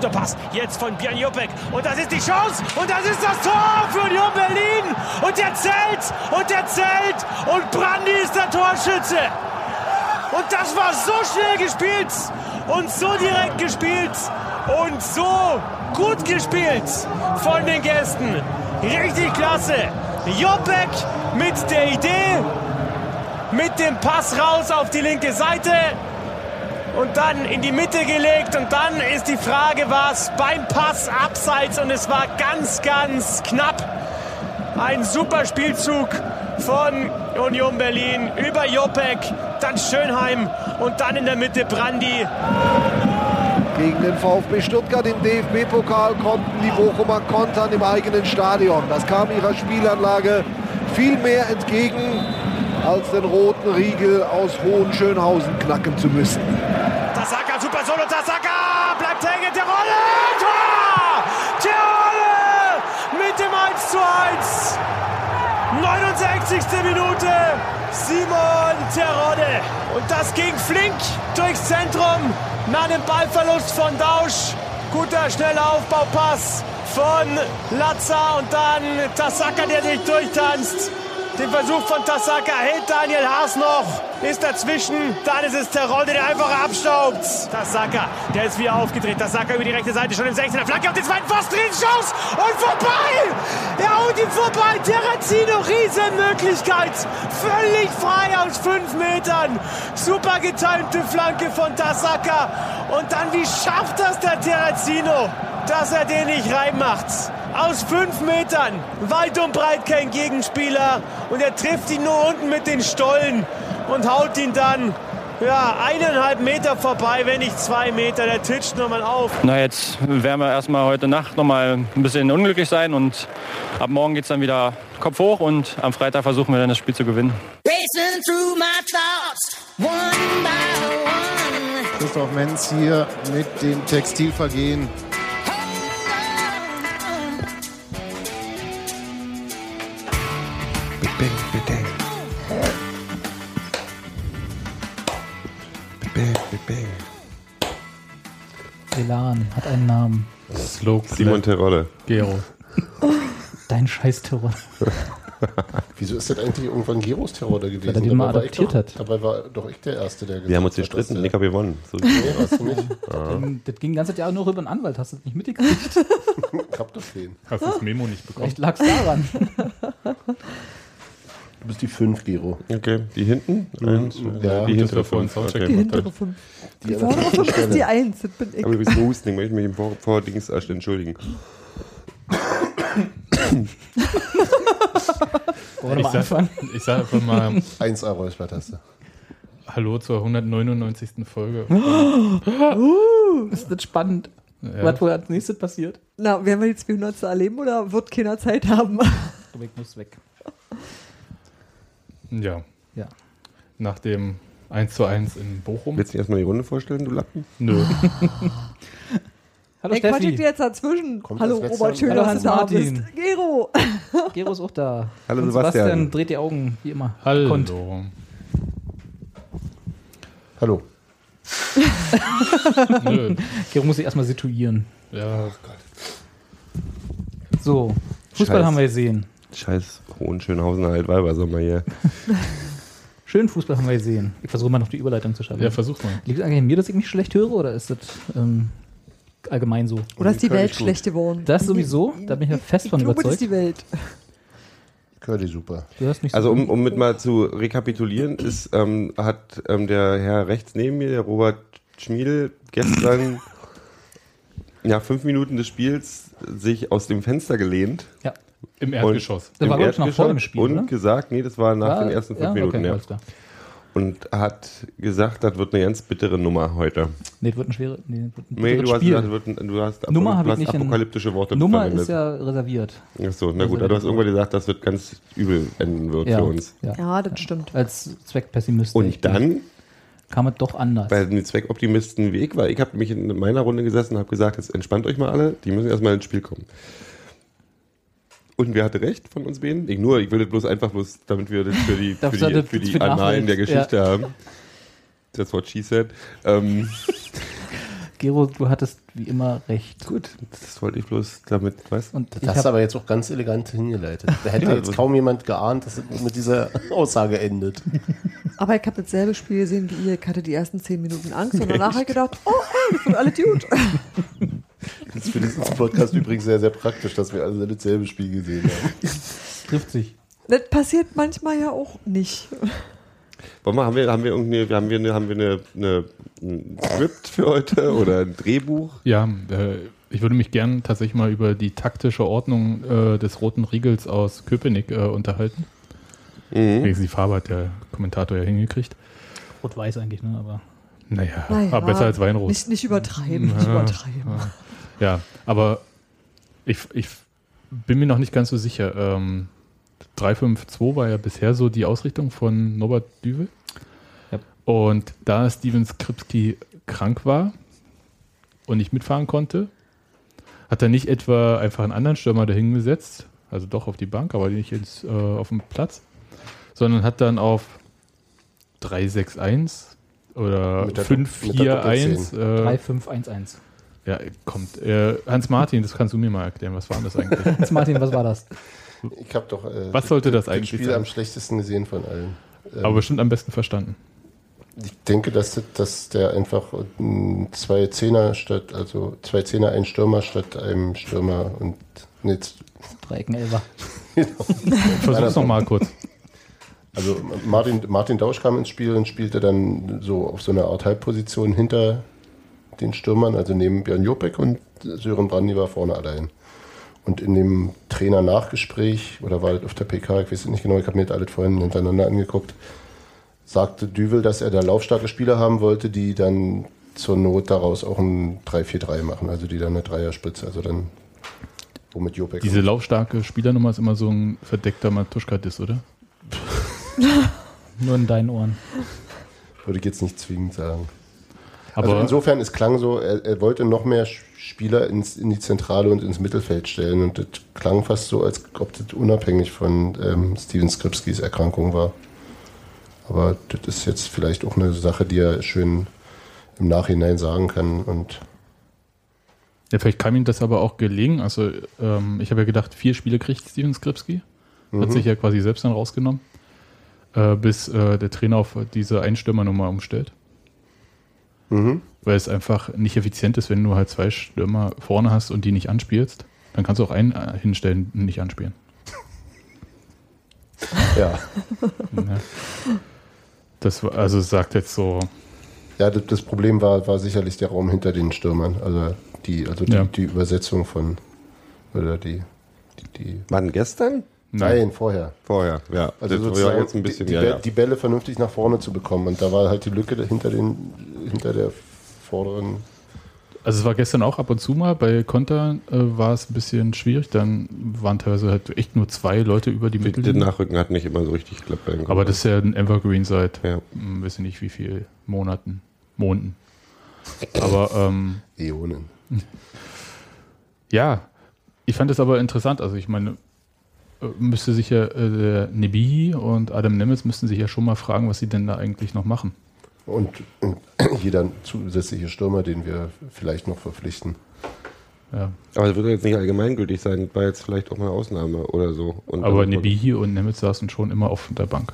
guter Pass. Jetzt von Björn Jopek. Und das ist die Chance. Und das ist das Tor für Union Berlin. Und der zählt. Und der zählt. Und Brandi ist der Torschütze. Und das war so schnell gespielt. Und so direkt gespielt. Und so gut gespielt von den Gästen. Richtig klasse. Jopek mit der Idee, mit dem Pass raus auf die linke Seite und dann in die Mitte gelegt. Und dann ist die Frage, was beim Pass abseits und es war ganz, ganz knapp. Ein super Spielzug von Union Berlin über Jopek, dann Schönheim und dann in der Mitte Brandi. Gegen den VfB Stuttgart im DFB-Pokal konnten die Bochumer kontern im eigenen Stadion. Das kam ihrer Spielanlage viel mehr entgegen, als den roten Riegel aus Hohenschönhausen knacken zu müssen. 69. Minute, Simon Terodde. Und das ging flink durchs Zentrum nach dem Ballverlust von Dausch. Guter, schneller Aufbaupass von Latza und dann Tasaka, der sich durchtanzt. Den Versuch von Tasaka hält Daniel Haas noch, ist dazwischen. Dann ist es Terodde, der einfach abstaubt. Tasaka, der ist wieder aufgedreht. Tasaka über die rechte Seite, schon im 16er. Flanke auf den zweiten Pfosten, Chance und vorbei! Er haut ihn vorbei. Terrazino, Riesenmöglichkeit. Völlig frei aus fünf Metern. Super getimte Flanke von Tasaka. Und dann, wie schafft das der Terrazino, dass er den nicht reinmacht? Aus fünf Metern, weit und breit kein Gegenspieler. Und er trifft ihn nur unten mit den Stollen und haut ihn dann ja, eineinhalb Meter vorbei, wenn nicht zwei Meter. Der titscht nochmal auf. Na, jetzt werden wir erstmal heute Nacht nochmal ein bisschen unglücklich sein und ab morgen geht es dann wieder Kopf hoch und am Freitag versuchen wir dann das Spiel zu gewinnen. Christoph Menz hier mit dem Textilvergehen. Elan hat einen Namen. Slow Simon Terodde. Gero. Dein scheiß Terror. Wieso ist das eigentlich irgendwann Geros Terror da gewesen? Weil er den mal adoptiert doch, hat. Dabei war doch ich der Erste, der Wir haben uns gesagt hat, gestritten, dass ich habe gewonnen. So. Nee, hast du nicht. Ähm, Das ging die ganze Jahr nur über einen Anwalt, hast du das nicht mitgekriegt? Ich hab das den. Hast du das Memo nicht bekommen? Vielleicht lag es daran. Du bist die 5, Gero. Okay, die hinten? Eins, Ja, die hintere. Soundcheck Okay. gemacht. Hintere fünf. Die Die vordere fünf ist die Stelle. Eins. Das bin ich. Aber du bist Husten, ich möchte mich im Vor- Vordings erst entschuldigen. Wollen wir Ich mal sag, anfangen? ich sag einfach mal 1A Räuspertaste. Hallo zur 199. Folge. Ist das spannend, Ja. was wohl als nächstes passiert? Na, werden wir die 200. erleben oder wird keiner Zeit haben? Ich muss weg. Ja. Ja. Nach dem 1 zu 1 in Bochum. Willst du dir erstmal die Runde vorstellen, du Lappen? Nö. Hallo Ey, Quatsch ich Steffi. dir jetzt dazwischen. Kommt Hallo Robert, schön, Hallo, dass du da bist. Gero. Gero ist auch da. Hallo, Und Sebastian. dreht die Augen, wie immer. Hallo. Konnt. Hallo. Nö. Gero muss sich erstmal situieren. Ja, So, Fußball Scheiß. haben wir gesehen. Scheiß Hohenschönhausener Altweibersommer hier. Schönen Fußball haben wir gesehen. Ich versuche mal noch die Überleitung zu schaffen. ja, versuch mal. Liegt es eigentlich an mir, dass ich mich schlecht höre oder ist das ähm, allgemein so? Oder ist die Welt schlecht geworden? Das sowieso, da bin ich ja fest ich von glaube, das ist überzeugt. die Welt. Curly super. Du hörst mich so Also um, um mit mal zu rekapitulieren, ist, ähm, hat ähm, der Herr rechts neben mir, der Robert Schmiedel, gestern ja, fünf Minuten des Spiels sich aus dem Fenster gelehnt. ja. Im Erdgeschoss. Das im war, glaub ich, noch vor dem Erdgeschoss Spiel, Und oder? gesagt, nee, das war nach Ja, den ersten fünf ja, Minuten, okay, ja. alles klar. Und hat gesagt, das wird eine ganz bittere Nummer heute. Nee, das wird ein schwere. Nee, das wird ein Nee, du hast, Spiel. gesagt, das wird ein, du hast, Nummer du hab ich hast nicht in- apokalyptische Worte Nummer verwendet. ist ja reserviert. Achso, na gut, aber du hast irgendwann gesagt, das wird ganz übel enden wird Ja, für uns. ja. Ja, das stimmt. Als Zweckpessimist. ich Und dann kam es doch anders. bei den Zweckoptimisten Weg, weil ich habe mich in meiner Runde gesessen und habe gesagt, jetzt entspannt euch mal alle, die müssen erstmal ins Spiel kommen. Und wer hatte recht von uns beiden? Ich nur, ich will das bloß einfach bloß, damit wir das für die, für du die, das für die für die Annalen der Geschichte haben. That's what she said. Ähm, Gero, du hattest wie immer recht. Gut, das wollte ich bloß damit, weißt Und Das hast du aber jetzt auch ganz elegant hingeleitet. Da hätte Ja, jetzt kaum jemand geahnt, dass es mit dieser Aussage endet. Aber ich habe dasselbe Spiel gesehen wie ihr. Ich hatte die ersten zehn Minuten Angst und danach habe ich gedacht, oh, hey, das sind alle gut. Das ist für diesen Podcast übrigens sehr, sehr praktisch, dass wir alle dasselbe Spiel gesehen haben. trifft sich. Das passiert manchmal ja auch nicht. Wollen wir, haben wir, haben wir irgendwie, haben wir eine, haben wir eine, eine, ein Skript für heute oder ein Drehbuch? Ja, äh, ich würde mich gern tatsächlich mal über die taktische Ordnung äh, des roten Riegels aus Köpenick äh, unterhalten. Mhm. Wenigstens die Farbe hat der Kommentator ja hingekriegt. Rot-Weiß eigentlich, ne? Aber Naja, Naja, aber besser als Weinrot. Nicht, nicht übertreiben, nicht Ja, übertreiben. Ja, aber ich, ich bin mir noch nicht ganz so sicher. Ähm, 352 war ja bisher so die Ausrichtung von Norbert Düvel. Ja. Und da Steven Skripski krank war und nicht mitfahren konnte, hat er nicht etwa einfach einen anderen Stürmer dahin gesetzt, also doch auf die Bank, aber nicht ins, äh, auf dem Platz, sondern hat dann auf 361 oder Mit der Dopp- mit der 541 äh, 3-5-1-1. Ja, kommt. Äh, Hans Martin, das kannst du mir mal erklären. Was war denn das eigentlich? Jetzt Martin, was war das? Ich habe doch äh, Was sollte das das eigentlich Spiel sein? am schlechtesten gesehen von allen. Ähm, Aber bestimmt am besten verstanden. ich denke, dass, dass der einfach zwei Zehner statt, also zwei Zehner, ein Stürmer statt einem Stürmer und nee, z- Dreiecken Elfer. Versuch's noch mal kurz. Also Martin, Martin Dausch kam ins Spiel und spielte dann so auf so einer Art Halbposition hinter den Stürmern, also neben Björn Jopek und Sören Brandy war vorne allein. Und in dem Trainer-Nachgespräch, oder war das auf der PK, ich weiß es nicht genau, ich habe mir das alles vorhin hintereinander angeguckt, sagte Düvel, dass er da laufstarke Spieler haben wollte, die dann zur Not daraus auch ein 3-4-3 machen, also die dann eine Dreierspitze, also dann womit Jopek Diese laufstarke Spielernummer ist immer so ein verdeckter Matuschka-Diss, oder? Nur in deinen Ohren. würde ich jetzt nicht zwingend sagen. Aber also insofern, es klang so, er, er wollte noch mehr Spieler ins, in die Zentrale und ins Mittelfeld stellen. Und das klang fast so, als ob das unabhängig von ähm, Steven Skripskis Erkrankung war. Aber das ist jetzt vielleicht auch eine Sache, die er schön im Nachhinein sagen kann. Und ja, vielleicht kam ihm das aber auch gelegen. Also ähm, ich habe ja gedacht, vier Spiele kriegt Steven Skripski. Hat sich ja quasi selbst dann rausgenommen, äh, bis äh, der Trainer auf diese Einstürmernummer umstellt. Weil es einfach nicht effizient ist, wenn du halt zwei Stürmer vorne hast und die nicht anspielst. Dann kannst du auch einen äh, hinstellen und nicht anspielen. ja, Ja. Das war, also sagt jetzt so, ja das, das Problem war, war sicherlich der Raum hinter den Stürmern. Also die, also die, Ja. die Übersetzung von, oder die, die, die Wann gestern? Nein, vorher. Vorher, ja. Also das sozusagen jetzt ein bisschen, die, die, ja, ja. die Bälle vernünftig nach vorne zu bekommen. Und da war halt die Lücke hinter, den, hinter der vorderen. Also es war gestern auch ab und zu mal, bei Konter äh, war es ein bisschen schwierig, dann waren teilweise halt echt nur zwei Leute über die Der Mittellinie. Nachrücken hat nicht immer so richtig geklappt. bei den Aber das ist ja ein Evergreen seit, Ja. hm, weiß ich nicht wie viel Monaten, Monaten. Aber ähm, Äonen. ja, ich fand es aber interessant. Also ich meine, müsste sich ja äh, Nebihi und Adam Nemitz müssten sich ja schon mal fragen, was sie denn da eigentlich noch machen. Und äh, jeder zusätzliche Stürmer, den wir vielleicht noch verpflichten. Ja. Aber das wird jetzt nicht allgemeingültig sein, war jetzt vielleicht auch mal eine Ausnahme oder so. Und Aber Nebihi und Nemitz saßen schon immer auf der Bank.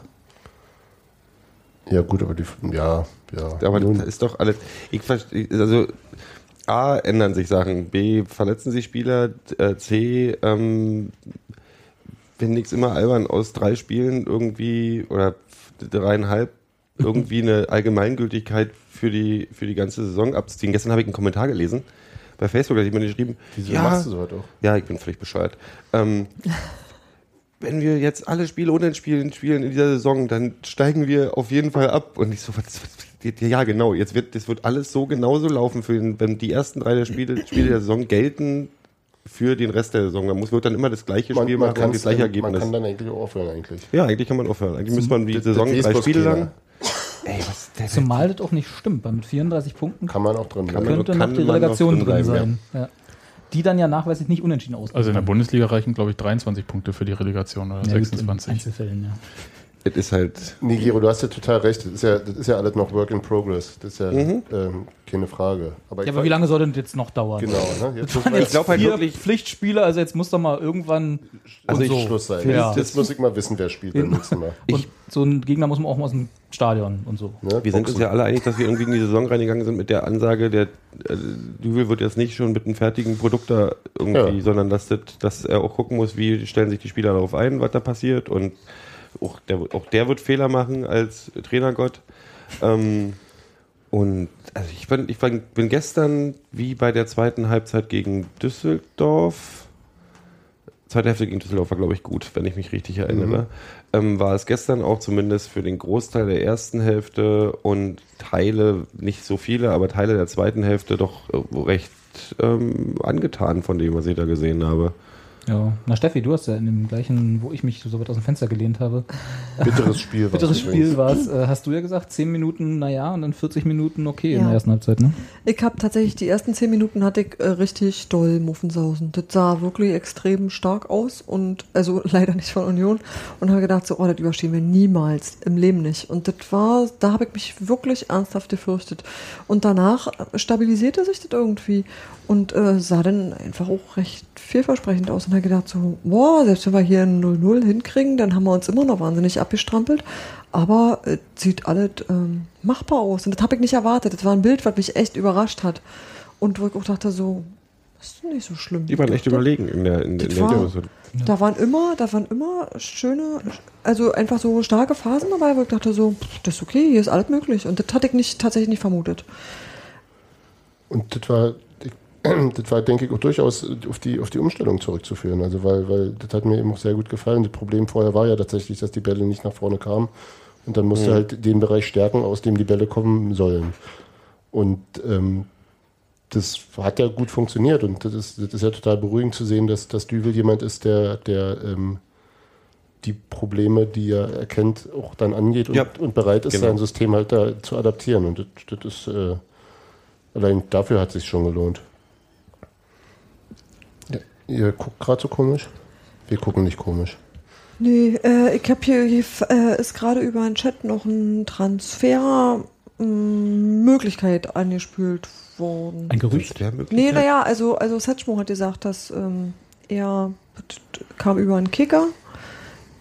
Ja, gut, aber die. Ja, ja. Aber Nun, das ist doch alles. Ich verstehe, also A, ändern sich Sachen, B, verletzen sich Spieler, äh, C, ähm, finde ich es immer albern, aus drei Spielen irgendwie oder dreieinhalb irgendwie eine Allgemeingültigkeit für die, für die ganze Saison abzuziehen. Gestern habe ich einen Kommentar gelesen bei Facebook, da hat jemand geschrieben, wieso ja, machst du so halt auch? ja, ich bin völlig bescheuert. Ähm, wenn wir jetzt alle Spiele unentschieden spielen in dieser Saison, dann steigen wir auf jeden Fall ab. Und ich so, was, was, ja genau, jetzt wird, das wird alles so genauso laufen, für den, wenn die ersten drei der Spiele, Spiele der Saison gelten für den Rest der Saison. Man muss, wird dann immer das gleiche Man, Spiel man, machen das gleiche man Ergebnis. kann dann eigentlich auch aufhören, eigentlich. ja, eigentlich kann man aufhören. Eigentlich müsste man die Saison drei Spiele lang. Ey, was, der, Zumal das auch nicht stimmt, weil mit 34 Punkten Kann man auch drin Kann bleiben. man- könnte noch die man Relegation drin drin sein. Ja. Die dann ja nachweislich nicht unentschieden ausgehen. Also in der Bundesliga reichen, glaube ich, 23 Punkte für die Relegation oder Ja, gut, in 26. Einzelfällen, ja. Es ist halt. Nee, Gero, du hast ja total recht. Das ist ja, das ist ja alles noch Work in Progress. Das ist ja Mhm. ähm, keine Frage. Aber Ja, aber wie lange soll denn das jetzt noch dauern? Genau, ne? Jetzt Das waren jetzt Ich halt vier wirklich- Pflichtspiele, also jetzt muss doch mal irgendwann Also so. Schluss sein. Ja. Jetzt muss ich mal wissen, wer spielt beim nächsten Mal. Und so ein Gegner muss man auch mal aus dem Stadion und so. Ne? Wir sind uns ja alle einig, dass wir irgendwie in die Saison reingegangen sind mit der Ansage, der äh, Düvel wird jetzt nicht schon mit einem fertigen Produkt da irgendwie, Ja. sondern dass, das, dass er auch gucken muss, wie stellen sich die Spieler darauf ein, was da passiert und auch der, auch der wird Fehler machen als Trainergott. Ähm, und also ich, bin, ich bin, gestern wie bei der zweiten Halbzeit gegen Düsseldorf, zweite Hälfte gegen Düsseldorf war, glaube ich, gut, wenn ich mich richtig erinnere. Ähm, war es gestern auch zumindest für den Großteil der ersten Hälfte und Teile, nicht so viele, aber Teile der zweiten Hälfte doch äh, recht ähm, angetan von dem, was ich da gesehen habe. Ja. Na Steffi, du hast ja in dem gleichen, wo ich mich so weit aus dem Fenster gelehnt habe. Bitteres Spiel war's Bitteres. Spiel war es. Äh, hast du ja gesagt, 10 Minuten, naja, und dann 40 Minuten okay in Ja. der ersten Halbzeit, ne? Ich habe tatsächlich die ersten zehn Minuten hatte ich äh, richtig doll Muffensausen. Das sah wirklich extrem stark aus und also leider nicht von Union und habe gedacht so, oh, das überstehen wir niemals im Leben nicht. Und das war, da habe ich mich wirklich ernsthaft gefürchtet. Und danach äh, stabilisierte sich das irgendwie und äh, sah dann einfach auch recht vielversprechend aus und habe gedacht so, boah, selbst wenn wir hier ein 0-0 hinkriegen, dann haben wir uns immer noch wahnsinnig abgestrampelt. Aber äh, sieht alles ähm, machbar aus. Und das habe ich nicht erwartet. Das war ein Bild, was mich echt überrascht hat. Und wo ich auch dachte so, das ist nicht so schlimm. Die waren echt überlegen in der, in, in der war- Situation. Da waren immer, da waren immer schöne, also einfach so starke Phasen dabei, wo ich dachte so, das ist okay, hier ist alles möglich. Und das hatte ich nicht, tatsächlich nicht vermutet. Und das war, das war, denke ich, auch durchaus auf die, auf die Umstellung zurückzuführen. Also, weil, weil das hat mir eben auch sehr gut gefallen. Das Problem vorher war ja tatsächlich, dass die Bälle nicht nach vorne kamen. Und dann musste Mhm. halt den Bereich stärken, aus dem die Bälle kommen sollen. Und ähm, das hat ja gut funktioniert. Und das ist, das ist ja total beruhigend zu sehen, dass, dass Düvel jemand ist, der, der ähm, die Probleme, die er erkennt, auch dann angeht und, Ja, und bereit ist, genau. sein System halt da zu adaptieren. Und das, das ist äh, allein dafür hat es sich schon gelohnt. Ihr guckt gerade so komisch? Wir gucken nicht komisch. Nee, äh, ich habe hier, hier äh, ist gerade über den Chat noch ein Transfer mh, Möglichkeit angespült worden. Ein Gerücht. Nee, naja, also, also Setschmo hat gesagt, dass ähm, er kam über einen Kicker,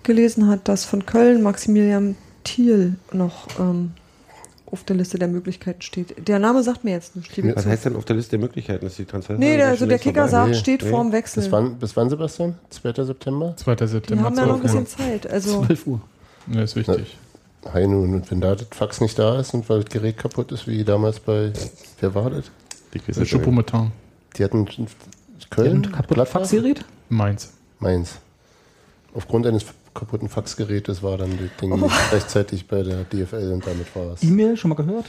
gelesen hat, dass von Köln Maximilian Thiel noch ähm, auf der Liste der Möglichkeiten steht. Der Name sagt mir jetzt nicht. Was zu. heißt denn auf der Liste der Möglichkeiten? Ist die Transfer Nee, der, also der Kicker sagt, steht nee. vorm Wechsel. Bis wann, bis wann, Sebastian? 2. September? 2. Die September. haben ja noch ein 12 Uhr. bisschen Zeit. Also 12 Uhr. Ja, ist wichtig. Hey, nun, und wenn da das Fax nicht da ist und weil das Gerät kaputt ist, wie damals bei, wer war das? Die Choupo-Motin. Die hatten Köln, Und kaputt Gladbach? Faxgerät? Mainz. Mainz. Aufgrund eines kaputten Faxgerätes war dann das Ding Oh. nicht rechtzeitig bei der DFL und damit war es. E-Mail, schon mal gehört?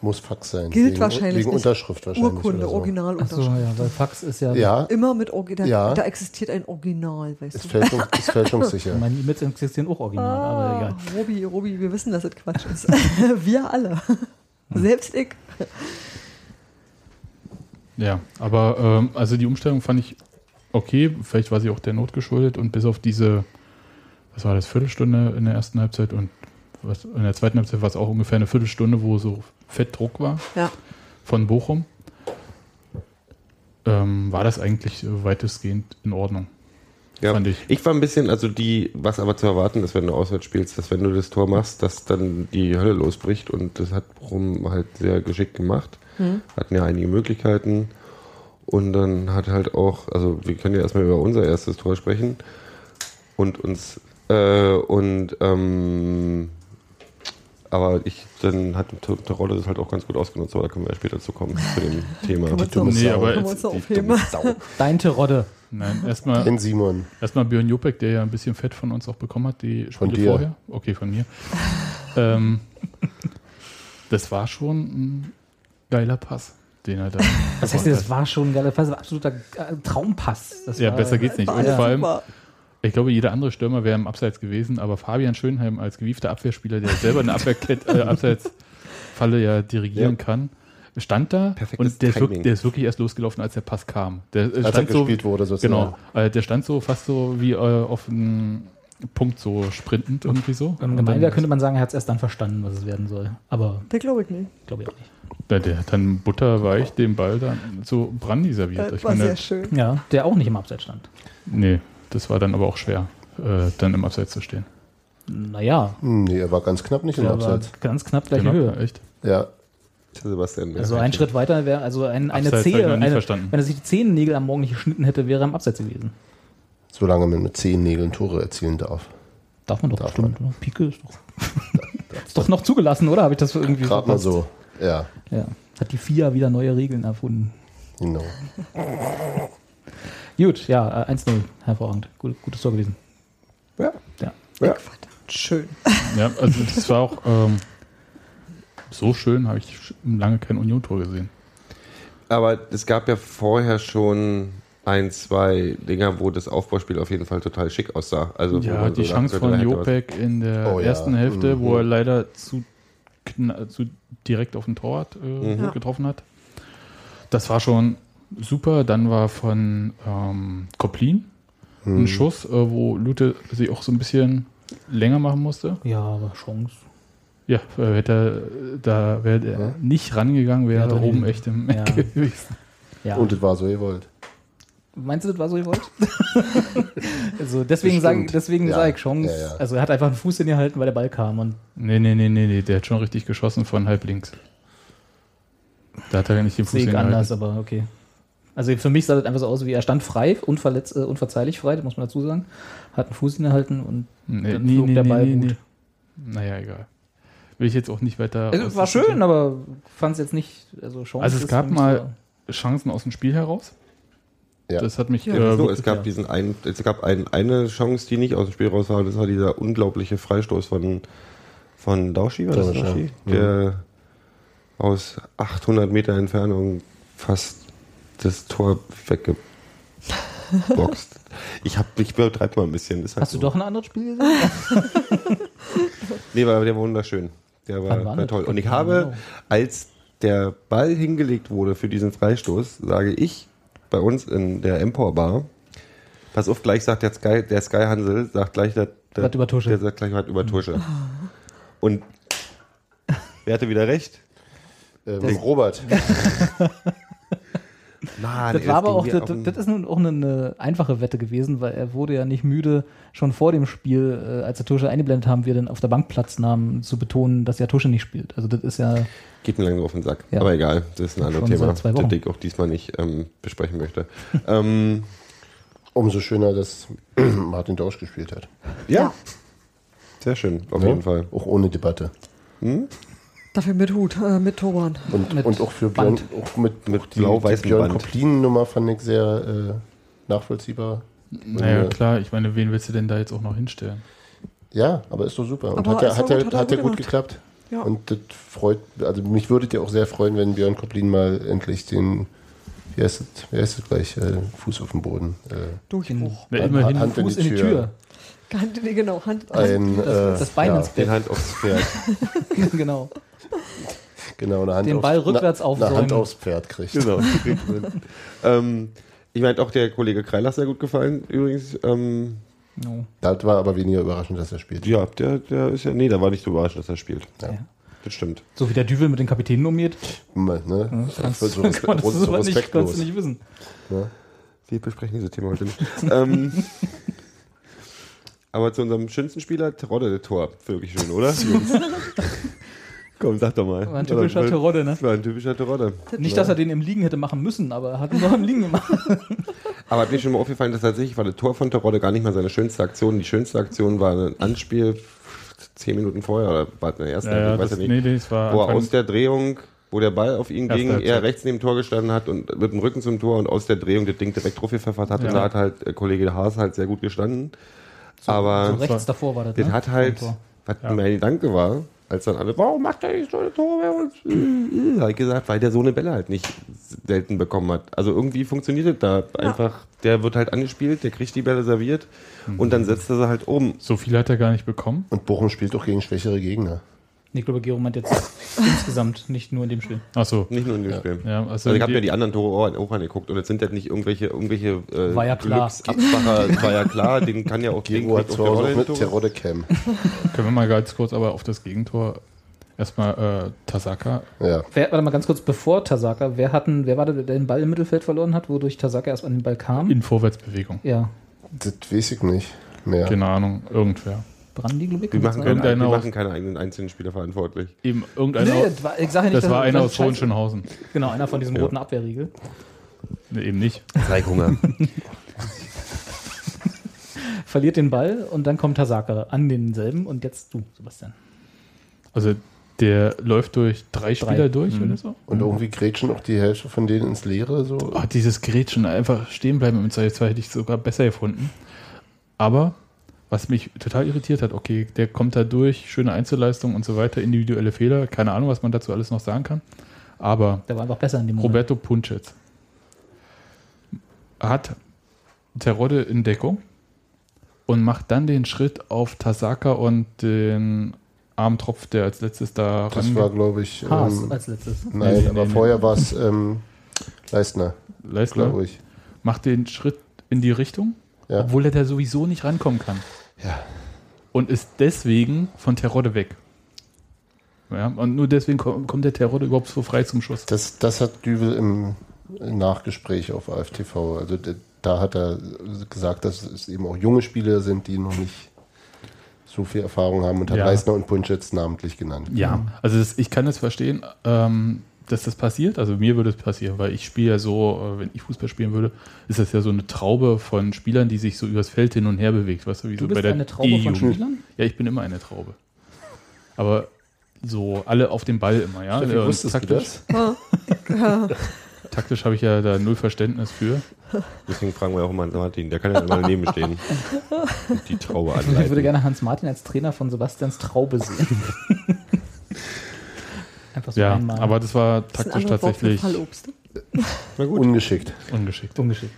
Muss Fax sein. Gilt wegen, wahrscheinlich Wegen. Unterschrift wahrscheinlich. Urkunde, oder so. Originalunterschrift. ja, weil Fax ist ja. Ja, Immer mit Original. Ja. Da existiert ein Original, weißt ist, du. fälschung, ist fälschungssicher. Meine E-Mails existieren auch original, aber Ah, egal. Robi, Robi, wir wissen, dass es Quatsch ist. wir alle. Selbst ich. Ja, aber ähm, also die Umstellung fand ich okay. Vielleicht war sie auch der Not geschuldet und bis auf diese, was war das, Viertelstunde in der ersten Halbzeit und was, in der zweiten Halbzeit war es auch ungefähr eine Viertelstunde, wo so Fettdruck war Ja. von Bochum. Ähm, war das eigentlich weitestgehend in Ordnung. Ja, Fand ich. ich war ein bisschen, also die, was aber zu erwarten ist, wenn du auswärts spielst, dass wenn du das Tor machst, dass dann die Hölle losbricht und das hat Brum halt sehr geschickt gemacht. Hatten ja einige Möglichkeiten und dann hat halt auch, also wir können ja erstmal über unser erstes Tor sprechen und uns, äh, und, ähm, aber ich, dann hat die Rolle das halt auch ganz gut ausgenutzt, aber da können wir ja später zu kommen, zu dem Thema. Uns dumme Nee, Sau. aber jetzt- Die aufheben. dumme Sau. Dein Terodde. Nein, erstmal Ken Simon. Erstmal Björn Jopek, der ja ein bisschen Fett von uns auch bekommen hat, die Von Spiele dir. vorher. Okay, von mir. ähm, das war schon ein geiler Pass, den er da. Das heißt, das war schon ein geiler Pass, das war absoluter äh, Traumpass. Das ja, war, besser geht's nicht. Und ja vor allem, super. Ich glaube, jeder andere Stürmer wäre im Abseits gewesen, aber Fabian Schönheim als gewiefter Abwehrspieler, der selber eine Abwehrkette, äh, Abseitsfalle ja dirigieren Ja. kann, stand da Perfektes und der ist, wirklich, der ist wirklich erst losgelaufen, als der Pass kam. Der äh, Als er stand so, gespielt wurde, sozusagen. Genau, äh, der stand so fast so wie äh, auf einem Punkt so sprintend irgendwie so. Im Gemeinwehr könnte man sagen, er hat es erst dann verstanden, was es werden soll. Aber Der glaube ich nicht. glaube ich auch nicht. Ja, der hat dann butterweich den Ball dann so Brandy serviert. Das Ich war meine, sehr schön. Ja, der auch nicht im Abseits stand. nee, das war dann aber auch schwer, äh, dann im Abseits zu stehen. Naja, Hm, Nee, er war ganz knapp nicht im war Abseits. ganz knapp gleiche Genau, Höhe. echt. Ja, Sebastian. Also ein Schritt weiter wäre, also ein, eine Abseits Zehe, eine, verstanden. wenn er sich die Zehennägel am Morgen nicht geschnitten hätte, wäre er im Abseits gewesen. solange man mit zehn Nägeln Tore erzielen darf. Darf man doch Darf bestimmt. oder? Pike ist doch, ist doch noch zugelassen, oder? Habe ich das irgendwie Gerade mal verpasst? so. Ja, Ja. Hat die FIA wieder neue Regeln erfunden. genau. Gut, ja, äh, 1-0. Hervorragend. Gut, gutes Tor gewesen. Ja. Ja. Ja. Schön. Ja, also das war auch ähm, so schön, habe ich lange kein Union-Tor gesehen. Aber es gab ja vorher schon ein, zwei Dinger, wo das Aufbauspiel auf jeden Fall total schick aussah. Also Ja, die so Chance von Jopek in der Oh ja. ersten Hälfte, Mhm. wo er leider zu, zu direkt auf den Torwart äh, Mhm. Ja. getroffen hat. Das war schon super. Dann war von ähm, Koplin Hm. ein Schuss, äh, wo Lute sich auch so ein bisschen länger machen musste. Ja, aber Chance. Ja, äh, hätte er, da wäre er Ja. nicht rangegangen, wäre Ja, er doch oben echt im Ja. Eck gewesen. Ja. Und es war so gewollt. Meinst du, das war so gewollt? also deswegen sage deswegen Ja. sag ich Chance. Ja, ja. Also er hat einfach einen Fuß hingehalten, weil der Ball kam. Und Nee, nee, nee, nee, nee, der hat schon richtig geschossen von halb links. Da hat er nicht den Fuß sehe ich anders, aber okay. Also für mich sah das einfach so aus, wie er stand frei, unverletzt, äh, unverzeihlich frei, das muss man dazu sagen. Hat einen Fuß hingehalten und Nee, Dann nee, flog nee, der Ball nee, gut. nee. Naja, egal. Will ich jetzt auch nicht weiter. also, war schön, aber fand es jetzt nicht, also Chance Also es gab mal Chancen aus dem Spiel heraus. Ja. Das hat mich. Ja. äh, So, es gab diesen einen, es gab ein, eine Chance, die nicht aus dem Spiel raus war. Das war dieser unglaubliche Freistoß von, von Dauschi, war das Dauschi, Dauschi? ja. Der aus 800 Meter Entfernung fast das Tor weggeboxt. ich hab, ich übertreibe mal ein bisschen. Halt Hast du so. doch ein anderes Spiel gesehen? Nee, aber der war wunderschön. Der war, war toll. Und ich Genau. habe, als der Ball hingelegt wurde für diesen Freistoß, sage ich bei uns in der Empor Bar, pass auf, gleich sagt der Sky, der Sky Hansel, sagt gleich der, der, Was über Tusche. der sagt gleich was über Tusche. Und wer hatte wieder recht? Ähm, Robert. Mann, Das war aber auch, das, das ist nun auch eine, eine einfache Wette gewesen, weil er wurde ja nicht müde, schon vor dem Spiel, äh, als der Tusche eingeblendet haben, wir dann auf der Bank Platz nahmen, zu betonen, dass der Tusche nicht spielt. Also das ist ja, Geht mir langsam auf den Sack. Ja. Aber egal, das ist ein anderes Thema, das ich auch diesmal nicht ähm, besprechen möchte. ähm, Umso schöner, dass Martin Dausch gespielt hat. ja. Sehr schön, auf Ja? jeden Fall. Auch ohne Debatte. Dafür mit Hut, äh, mit Turban. Und, Mit und auch für Björn, Band. auch mit, Mit auch die, blau-weißem die Björn. Koplin-Nummer fand ich sehr äh, nachvollziehbar. naja, Äh, klar, ich meine, wen willst du denn da jetzt auch noch hinstellen? Ja, aber ist doch super. Und Aber hat ja, hat ja, hat er hat ja gut gut geklappt. Ja. Und das freut, also mich würde ja auch sehr freuen, wenn Björn Koplin mal endlich den, wie heißt es, wie heißt es gleich, äh, Fuß auf dem Boden, äh, Durchbruch. Hand- immerhin Hand Fuß in die Tür. Hand, nee, genau, Hand. ein, Das, äh, das Bein ja, ins Den Bett. Hand aufs Pferd. genau. genau, eine Hand Den aufs, Ball rückwärts aufsäumen. eine Hand aufs Pferd kriegt. Genau. ähm, ich meinte auch der Kollege Kreilach sehr gut gefallen, übrigens. Ähm, No. Das war aber weniger überraschend, dass er spielt. ja, der, der ist ja, nee, da war nicht so überrascht, dass er spielt. Ja. Ja. Das stimmt. So wie der Düvel mit den Kapitänen umgeht, ne? kannst, so, kann man das so nicht, kannst du nicht wissen. Wir besprechen dieses Thema heute nicht. ähm, aber zu unserem schönsten Spieler, Terodde, der Tor. Wirklich schön, oder? Komm, sag doch mal. War ein typischer Oder- Terodde, ne? War ein typischer Terodde. Nicht, dass er den im Liegen hätte machen müssen, aber er hat ihn doch im Liegen gemacht. Aber hat mir schon mal aufgefallen, dass tatsächlich war das Tor von Terodde gar nicht mal seine schönste Aktion. Die schönste Aktion war ein Anspiel zehn Minuten vorher oder war es in der ersten, Ja, ja, ich weiß das, ja nicht. nee, nee, das war wo er aus der Drehung, wo der Ball auf ihn Erste ging, er rechts neben dem Tor gestanden hat und mit dem Rücken zum Tor und aus der Drehung das Ding direkt draufgepfeffert hat. Ja. Und da hat halt äh, Kollege Haas halt sehr gut gestanden. Aber so rechts davor war das. das ne? hat halt, was Ja. mein Gedanke war, als dann alle, warum macht er nicht so eine Tore bei uns? Äh, äh, gesagt, weil der so eine Bälle halt nicht selten bekommen hat. Also irgendwie funktioniert das da einfach. Der wird halt angespielt, der kriegt die Bälle serviert und dann setzt er sie halt um. So viel hat er gar nicht bekommen. Und Bochum spielt doch gegen schwächere Gegner. Ich glaube, Gero meint jetzt insgesamt, nicht nur in dem Spiel. Achso. Nicht nur in dem Spiel. Ja, also, Also ich habe mir die anderen Tore auch, auch angeguckt und es sind ja nicht irgendwelche, irgendwelche äh, War ja klar. War ja klar, den kann ja auch Gero hat Rolle auch mit. Terodde Cam. Können wir mal ganz kurz aber auf das Gegentor erstmal äh, Tasaka. Ja. Wer, warte mal ganz kurz, bevor Tasaka, wer, hatten, wer war der, der den Ball im Mittelfeld verloren hat, wodurch Tasaka erst an den Ball kam? In Vorwärtsbewegung. ja, Das weiß ich nicht mehr. Keine Ahnung, irgendwer. Brandi, glaube ich. Wir kann machen, keine, wir aus- machen keine eigenen einzelnen Spieler verantwortlich. Eben irgendeiner. Nee, das war, ich sag ja nicht, das war einer aus Hohenschönhausen. Genau, einer von diesem Ja. roten Abwehrriegel. Nee, eben nicht. Zeighunger. Verliert den Ball und dann kommt Tasaka an denselben und jetzt du, Sebastian. Also der läuft durch drei Spieler durch Mhm. oder so. Und irgendwie grätschen auch die Hälfte von denen ins Leere. So. Oh, dieses Gretchen einfach stehen bleiben im 2 2 hätte ich sogar besser gefunden. Aber was mich total irritiert hat, okay, der kommt da durch, schöne Einzelleistung und so weiter, individuelle Fehler, keine Ahnung, was man dazu alles noch sagen kann. Aber Der war einfach besser in dem Moment. Roberto Punchet hat Terodde in Deckung und macht dann den Schritt auf Tasaka und den Armtropf, der als letztes da Das war, glaube ich. Haas Ähm, als letztes. nein, Nee, nee, aber nee, vorher war es ähm, Leistner, Leistner, glaube ich. macht den Schritt in die Richtung, Ja. obwohl er da sowieso nicht rankommen kann. Ja. Und ist deswegen von Terodde weg. Ja, und nur deswegen kommt, der Terodde überhaupt so frei zum Schuss. Das, das hat Düvel im Nachgespräch auf AFTV. Also da hat er gesagt, dass es eben auch junge Spieler sind, die noch nicht so viel Erfahrung haben und hat Ja. Leistner und Punschitz namentlich genannt. Ja, also das, ich kann es verstehen, ähm, dass das passiert. Also mir würde es passieren, weil ich spiele ja so, äh, wenn ich Fußball spielen würde, ist das ja so eine Traube von Spielern, die sich so übers Feld hin und her bewegt. Weißt du, wie Du so bist bei der eine Traube von. Spielern? Ja, ich bin immer eine Traube. Aber so alle auf dem Ball immer, ja. Steffi, Und wusstest du taktisch das? taktisch habe ich ja da null Verständnis für. Deswegen fragen wir auch mal Martin, der kann ja immer daneben stehen. Und die Traube Ich würde anleiten. gerne Hans Martin als Trainer von Sebastians Traube sehen. Einfach so Ja, einmal. aber das war Das ist ein taktisch für tatsächlich Fallobst. Na gut. Ungeschickt. ungeschickt. ungeschickt.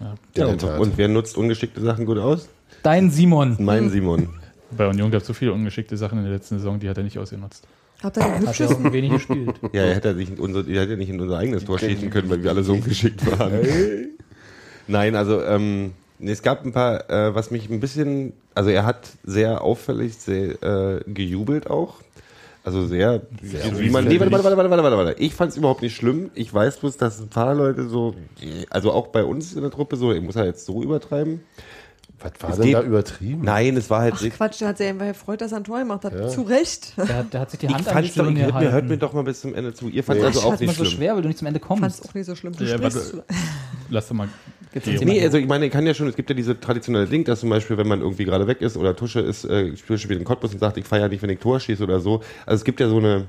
Ja, der und, wer nutzt ungeschickte Sachen gut aus? Dein Simon. Mein Simon. Bei Union gab es so viele ungeschickte Sachen in der letzten Saison, die hat er nicht ausgenutzt. Habt ihr den Hat er hübschesten? wenig gespielt. Ja, er hätte, sich in unser, er hätte nicht in unser eigenes Tor schießen können, weil wir alle so ungeschickt waren. Nein, also ähm, nee, es gab ein paar, äh, was mich ein bisschen, also er hat sehr auffällig sehr, äh, gejubelt auch. Also sehr, wie man, nee, warte, warte, warte, warte, warte, warte. Ich fand es überhaupt nicht schlimm. Ich weiß bloß, dass ein paar Leute so, also auch bei uns in der Truppe so, ich muss ja jetzt so übertreiben. Was war Es denn geht- da übertrieben? Nein, es war halt Ach Quatsch, der hat sich einfach gefreut, dass er ein Tor gemacht hat. Zu Recht. Der, hat- der hat sich die ich Hand an die fand's doch, hört mir, hört mir doch mal bis zum Ende zu. Ihr fand Nee. es also Ach, auch das ist immer nicht so schlimm. schwer, weil du nicht zum Ende Fand kommst. es auch nicht so schlimm. Du Ja, sprichst. warte. Lass doch mal. Nee, also ich meine, ich kann ja schon, es gibt ja diese traditionelle Ding, dass zum Beispiel, wenn man irgendwie gerade weg ist oder Tusche ist, äh, spielt in Cottbus und sagt, ich feiere nicht, wenn ich Tor schieße oder so. Also es gibt ja so eine,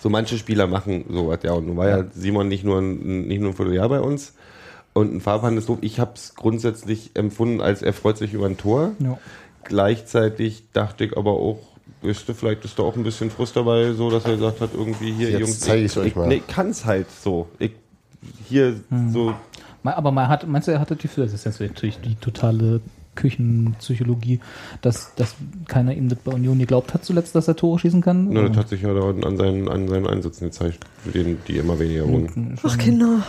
so manche Spieler machen sowas, ja. Und nun war ja Simon nicht nur ein, nicht nur ein Vierteljahr bei uns. Und ein Fahrplan ist doof. Ich habe es grundsätzlich empfunden, als er freut sich über ein Tor. Ja. Gleichzeitig dachte ich aber auch, wisst ihr, vielleicht ist da auch ein bisschen Frust dabei, so dass er gesagt hat, irgendwie hier, Jetzt Jungs, zeig euch ich, mal. Nee, kann's halt so. Ich, hier so Me- Aber man hat, meinst du, er hatte die das ist jetzt natürlich die totale Küchenpsychologie, dass, dass keiner ihm das bei Union geglaubt hat zuletzt, dass er Tore schießen kann? Na, das hat sich ja an seinen, an seinen Einsätzen gezeigt, für den, die immer weniger wurden. Ach Kinder,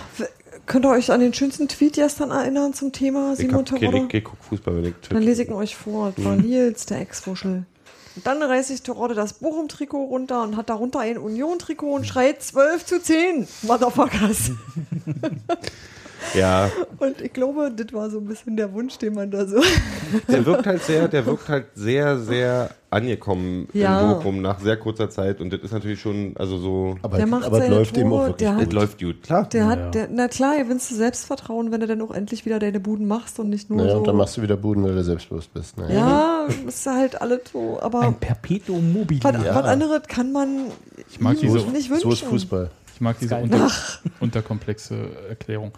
könnt ihr euch an den schönsten Tweet gestern erinnern zum Thema Simon hab, ich, Terodde? ich, ich guck Fußball, wenn ich Dann lese ich ihn euch vor. Das war Nils, der Ex-Wuschel. Und dann reißt sich Terodde das Bochum-Trikot runter und hat darunter ein Union-Trikot und schreit 12 zu 10, Motherfuckers. Ja, Und ich glaube, das war so ein bisschen der Wunsch, den man da so. der wirkt halt sehr, der wirkt halt sehr, sehr angekommen Ja. in Bochum nach sehr kurzer Zeit und das ist natürlich schon, also so, Aber, Der macht aber es seine läuft eben auch Tore, wirklich der es hat- läuft gut, klar. Der Ja. hat, der, na klar, gewinnst du Selbstvertrauen, wenn du dann auch endlich wieder deine Buden machst und nicht nur Naja, so. und dann machst du wieder Buden, weil du selbstbewusst bist. Naja. ja, ist halt alles so. Aber Ein Perpetuum mobile. was, was anderes kann man Ich mag diese- nicht wünschen. So ist Fußball. Ich mag diese unter, unterkomplexe Erklärung.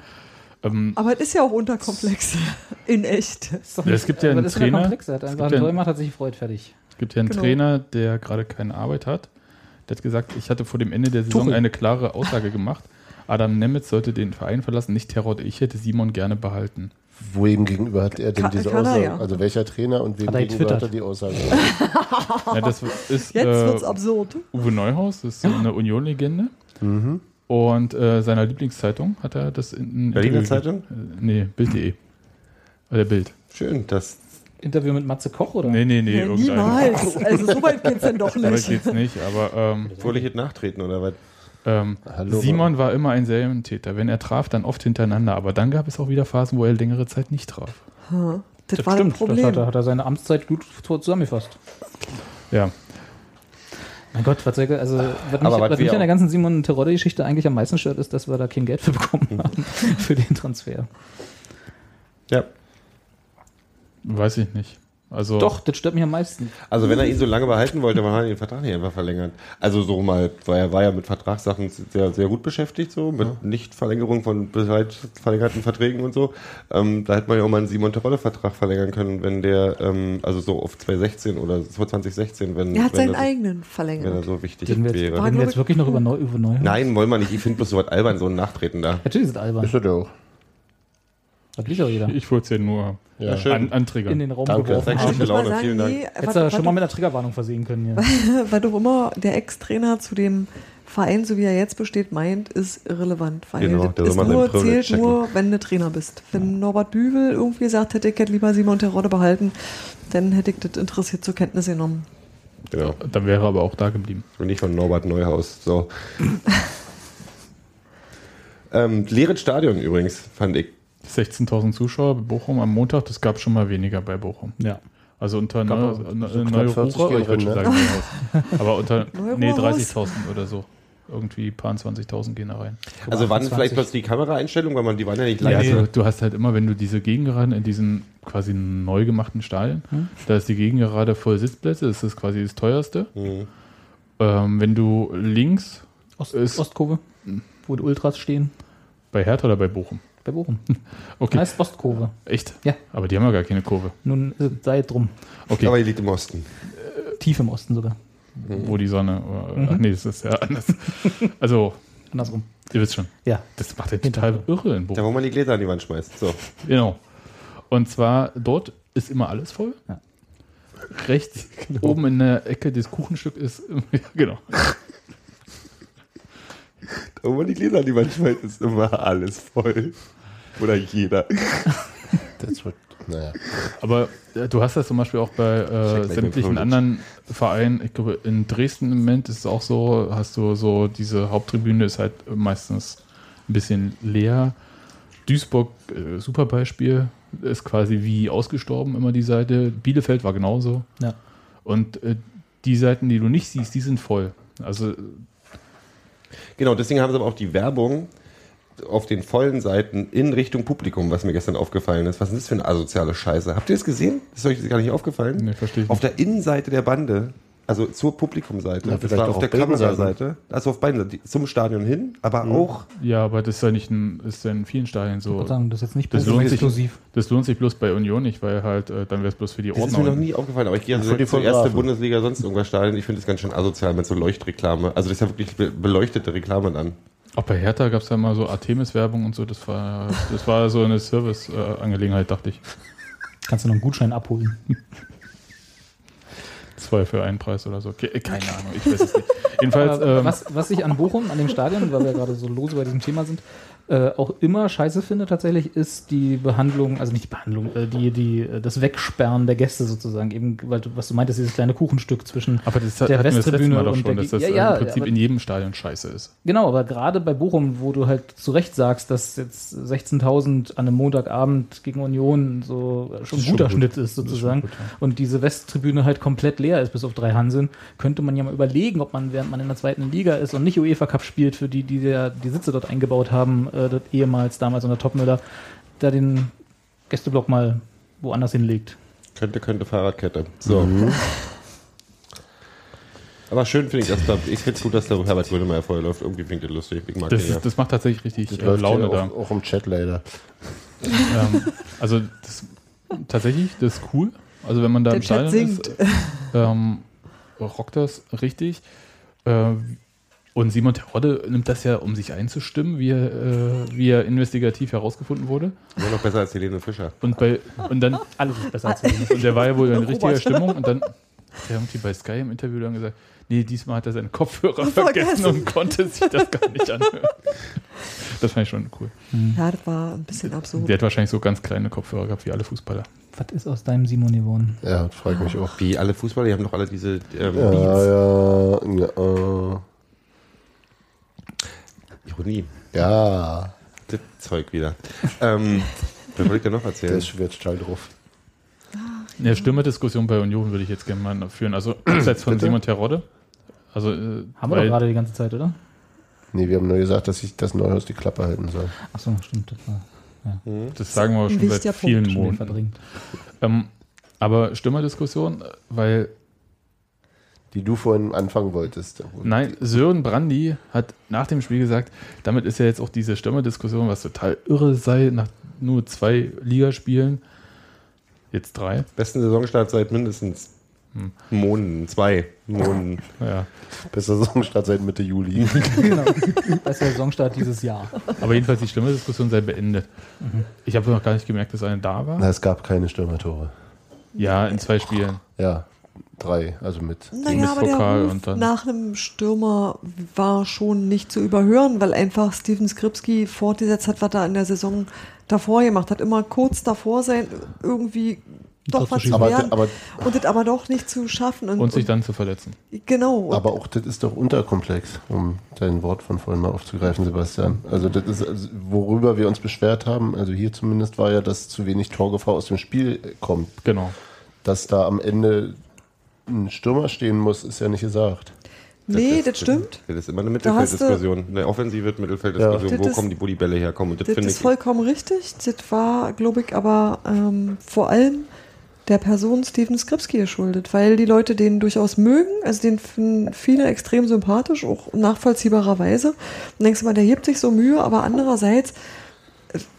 Ähm, Aber es ist ja auch unterkomplex. In echt. Ja, es gibt ja aber einen das Trainer-. Er hat es gibt ja sich gefreut, fertig. es gibt ja einen Genau. Trainer, der gerade keine Arbeit hat. Der hat gesagt, ich hatte vor dem Ende der Saison Tuchel. eine klare Aussage gemacht. Adam Nemitz sollte den Verein verlassen, nicht Terror. Ich hätte Simon gerne behalten. Wem gegenüber hat er denn Ka- diese kann er, Aussage? ja. Also welcher Trainer und wem Hat er gegenüber hat er die Aussage? Ja, das ist Jetzt äh, wird's absurd. Uwe Neuhaus, das ist so eine Union-Legende. Mhm. Und äh, seiner Lieblingszeitung hat er das in, in Berliner Interview- Zeitung? Äh, nee, Bild.de. Äh, Der Bild. Schön, das. Interview mit Matze Koch oder? Nee, nee, nee, Ja, irgendein. niemals. Also so weit geht's denn doch nicht. geht's nicht, aber ähm, jetzt nachtreten oder was? ähm, Hallo, Simon war immer ein Serientäter. Wenn er traf, dann oft hintereinander. Aber dann gab es auch wieder Phasen, wo er längere Zeit nicht traf. Das, Das war stimmt, das hat er, hat er seine Amtszeit gut zusammengefasst. Ja, Mein Gott, was, soll ich- also, was mich, was was mich an der ganzen Simon Terodde-Geschichte eigentlich am meisten stört, ist, dass wir da kein Geld für bekommen haben für den Transfer. Ja. weiß ich nicht. Also, Doch, das stört mich am meisten. Also wenn er ihn so lange behalten wollte, warum hat er den Vertrag nicht einfach verlängert? Also so mal, weil er war ja mit Vertragssachen sehr, sehr gut beschäftigt, so mit Nichtverlängerung von bereits verlängerten Verträgen und so. Ähm, da hätte man ja auch mal einen Simon Terodde-Vertrag verlängern können, wenn der, ähm, also so auf 2016 oder vor 2016, wenn, Er hat wenn, seinen das, eigenen wenn er verlängert. so wichtig wir jetzt, wäre. War, reden wir jetzt ich- wirklich noch über, Neu über Neuhaus? Nein, wollen wir nicht. Ich finde bloß so was albern, so ein Nachtreten da. Natürlich ist es albern. Ist er doch. Das liegt auch jeder. ich wollte es ja nur Ja. schön. an, antriggern. In den Raum Danke. geworfen haben. schlechte Laune, vielen Dank. nee, Hättest was- du was schon mal doch- mit einer Triggerwarnung versehen können hier. weil doch immer der Ex-Trainer zu dem Verein, so wie er jetzt besteht, meint, ist irrelevant. Weil Genau, das ist nur, zählt checken. nur, wenn du Trainer bist. Wenn Norbert Bügel irgendwie sagt hätte, ich hätte lieber Simon Terodde behalten, dann hätte ich das interessiert zur Kenntnis genommen. Genau. Dann wäre er aber auch da geblieben. Und nicht von Norbert Neuhaus. So. ähm, leeres Stadion übrigens, fand ich. 16.000 Zuschauer bei Bochum am Montag, das gab schon mal weniger bei Bochum. Ja. Also unter Neu, so knapp Neue 40 Rurer, gehen ich wollte schon rein, sagen Neuhaus. Aber unter, nee, Ruhrhaus? 30.000 oder so. Irgendwie ein paar 20.000 gehen da rein. Also waren 28. vielleicht bloß die Kameraeinstellungen, weil man die waren ja nicht Ja, live. also, du hast halt immer, wenn du diese Gegengerade in diesen quasi neu gemachten Stadien, da ist die Gegengerade voll Sitzplätze, das ist quasi das teuerste. Mhm. Ähm, wenn du links Ost, Ist- Ostkurve, wo die Ultras stehen. bei Hertha oder bei Bochum? Bei Bochum. Okay, Heißt Ostkurve. echt? Ja. Aber die haben ja gar keine Kurve. Nun äh, sei drum. Okay, Aber die liegt im Osten. Tief im Osten sogar. wo die Sonne. Äh, Ach nee, das ist ja anders. also, Andersrum. ihr wisst schon. Ja. Das macht ja total irre in Da, Bochum. wo man die Gläser an die Wand schmeißt. So. Genau. Und zwar dort ist immer alles voll. Ja. Rechts oben in der Ecke des Kuchenstück ist ja, genau. Da, wo man die Gläser die schmeißt, ist immer alles voll. Oder jeder. Das wird, naja. Aber äh, du hast das zum Beispiel auch bei äh, sämtlichen anderen Vereinen. Ich glaube, in Dresden im Moment ist es auch so, hast du so, diese Haupttribüne ist halt meistens ein bisschen leer. Duisburg, äh, super Beispiel, ist quasi wie ausgestorben immer die Seite. Bielefeld war genauso. Ja. Und äh, die Seiten, die du nicht siehst, die sind voll. Also Genau, deswegen haben sie aber auch die Werbung auf den vollen Seiten in Richtung Publikum, was mir gestern aufgefallen ist. Was ist das für eine asoziale Scheiße? Habt ihr das gesehen? Das ist euch gar nicht aufgefallen? Nee, verstehe ich Auf der Innenseite der Bande, also zur Publikumseite, Ja, das vielleicht war auch auf der Kameraseite, also auf beiden Seiten, zum Stadion hin, aber auch Ja, aber das ist ja nicht in, ist ja in vielen Stadien Ich so. sagen, das ist jetzt nicht Das lohnt sich, exklusiv. das lohnt sich bloß bei Union nicht, weil halt, äh, dann wäre es bloß für die Das ist mir noch nie aufgefallen, aber ich gehe also zur erste. Bundesliga, sonst irgendwas Stadion. Ich finde das ganz schön asozial mit so Leuchtreklame. Also das ist ja wirklich be beleuchtete Reklame dann. Auch bei Hertha gab es ja mal so Artemis-Werbung und so. Das war, das war so eine Service-Angelegenheit, dachte ich. Kannst du noch einen Gutschein abholen. Zwei für einen Preis oder so. Ke- Keine Ahnung, ich weiß es nicht. Jedenfalls, ähm, was, was ich an Bochum, an dem Stadion, weil wir gerade so lose bei diesem Thema sind, äh, auch immer scheiße finde tatsächlich, ist die Behandlung, also nicht die Behandlung, äh, die, die, äh, das Wegsperren der Gäste sozusagen. Eben, weil du, was du meintest, dieses kleine Kuchenstück zwischen aber das der das letzte Westtribüne und schon, der dass das ja, ja, im Prinzip aber- in jedem Stadion scheiße ist. Genau, aber gerade bei Bochum, wo du halt zu Recht sagst, dass jetzt 16.000 an einem Montagabend gegen Union so schon ist ein guter schon gut. Schnitt ist ist sozusagen schon gut, ja. und diese Westtribüne halt komplett leer ist, bis auf drei Hanseln, könnte man ja mal überlegen, ob man, während man in der zweiten Liga ist und nicht UEFA Cup spielt, für die, die der, die Sitze dort eingebaut haben, äh, das ehemals damals unter Topmüller, da den Gästeblock mal woanders hinlegt. Könnte, könnte Fahrradkette. So. Aber schön finde ich das. Da, ich finde es gut, dass der Herbert Grönemeyer vorher läuft. Irgendwie finde ich das lustig. Ich mag Das, den ja. das macht tatsächlich richtig Das äh, läuft Laune hier da. auch, auch im Chat leider. ähm, also das, tatsächlich, das ist cool. Also wenn man da Der im Chat Stadion singt. ist, ähm, rockt das richtig. Äh, Und Simon Terodde nimmt das ja, um sich einzustimmen, wie er, äh, wie er investigativ herausgefunden wurde. Immer noch besser als Helene Fischer. Und, bei, und dann alles ist besser als Helene. Und der war ja wohl in richtiger. Stimmung. Und dann hat er irgendwie bei Sky im Interview dann gesagt, nee, diesmal hat er seine Kopfhörer Vergessen. vergessen und konnte sich das gar nicht anhören. Das fand ich schon cool. Ja, das war ein bisschen absurd. Der hat wahrscheinlich so ganz kleine Kopfhörer gehabt, wie alle Fußballer. Was ist aus deinem Simon geworden? Ja, das frage ich mich auch. Wie alle Fußballer, die haben doch alle diese ähm, Ja, Beats. ja, ja. Ironie. Ja, Das Zeug wieder. ähm, was wollte ich da noch der erzählen? ist schwer total drauf. Eine Stürmerdiskussion bei Union würde ich jetzt gerne mal führen. Also abseits von Bitte? Simon Terodde. Also, äh, Haben wir doch gerade die ganze Zeit, oder? Nee, wir haben nur gesagt, dass ich das Neuhaus die Klappe halten soll. Achso, stimmt. Das war Das sagen wir schon seit vielen Punkt, Monaten. verdrängt. Ähm, aber Stürmerdiskussion, weil Die du vorhin anfangen wolltest. nein, Sören Brandy hat nach dem Spiel gesagt, damit ist ja jetzt auch diese Stürmerdiskussion, was total irre sei, nach nur zwei Ligaspielen, jetzt drei. Besten Saisonstart seit mindestens Monaten, zwei Monaten. Ja. Bester Saisonstart seit Mitte Juli. genau. Der Saisonstart dieses Jahr. Aber jedenfalls die Stürmerdiskussion sei beendet. Ich habe noch gar nicht gemerkt, dass eine da war. Na, es gab keine Stürmertore. Ja, in zwei Spielen. Ja, drei, also mit. Naja, aber der und dann- nach einem Stürmer war schon nicht zu überhören, weil einfach Steven Skripski fortgesetzt hat, was er in der Saison davor gemacht hat. Immer kurz davor sein, irgendwie doch was zu Aber, werden aber, und das aber doch nicht zu schaffen. Und, Und sich dann zu verletzen. genau. Und aber auch das ist doch unterkomplex, um dein Wort von vorhin mal aufzugreifen, Sebastian. Also das ist, also, worüber wir uns beschwert haben, also hier zumindest war ja, dass zu wenig Torgefahr aus dem Spiel kommt. Genau. Dass da am Ende ein Stürmer stehen muss, ist ja nicht gesagt. nee, das stimmt. Das ist immer eine Mittelfelddiskussion. Eine offensive Mittelfelddiskussion. Ja. Wo Das ist- kommen die, wo die Bälle herkommen? Und das, Das ist ich. vollkommen richtig. Das war, glaube ich, aber ähm, vor allem der Person Steven Skripski geschuldet, weil die Leute den durchaus mögen. Also den finden viele extrem sympathisch, auch nachvollziehbarerweise. Und denkst du mal, der gibt sich so Mühe, aber andererseits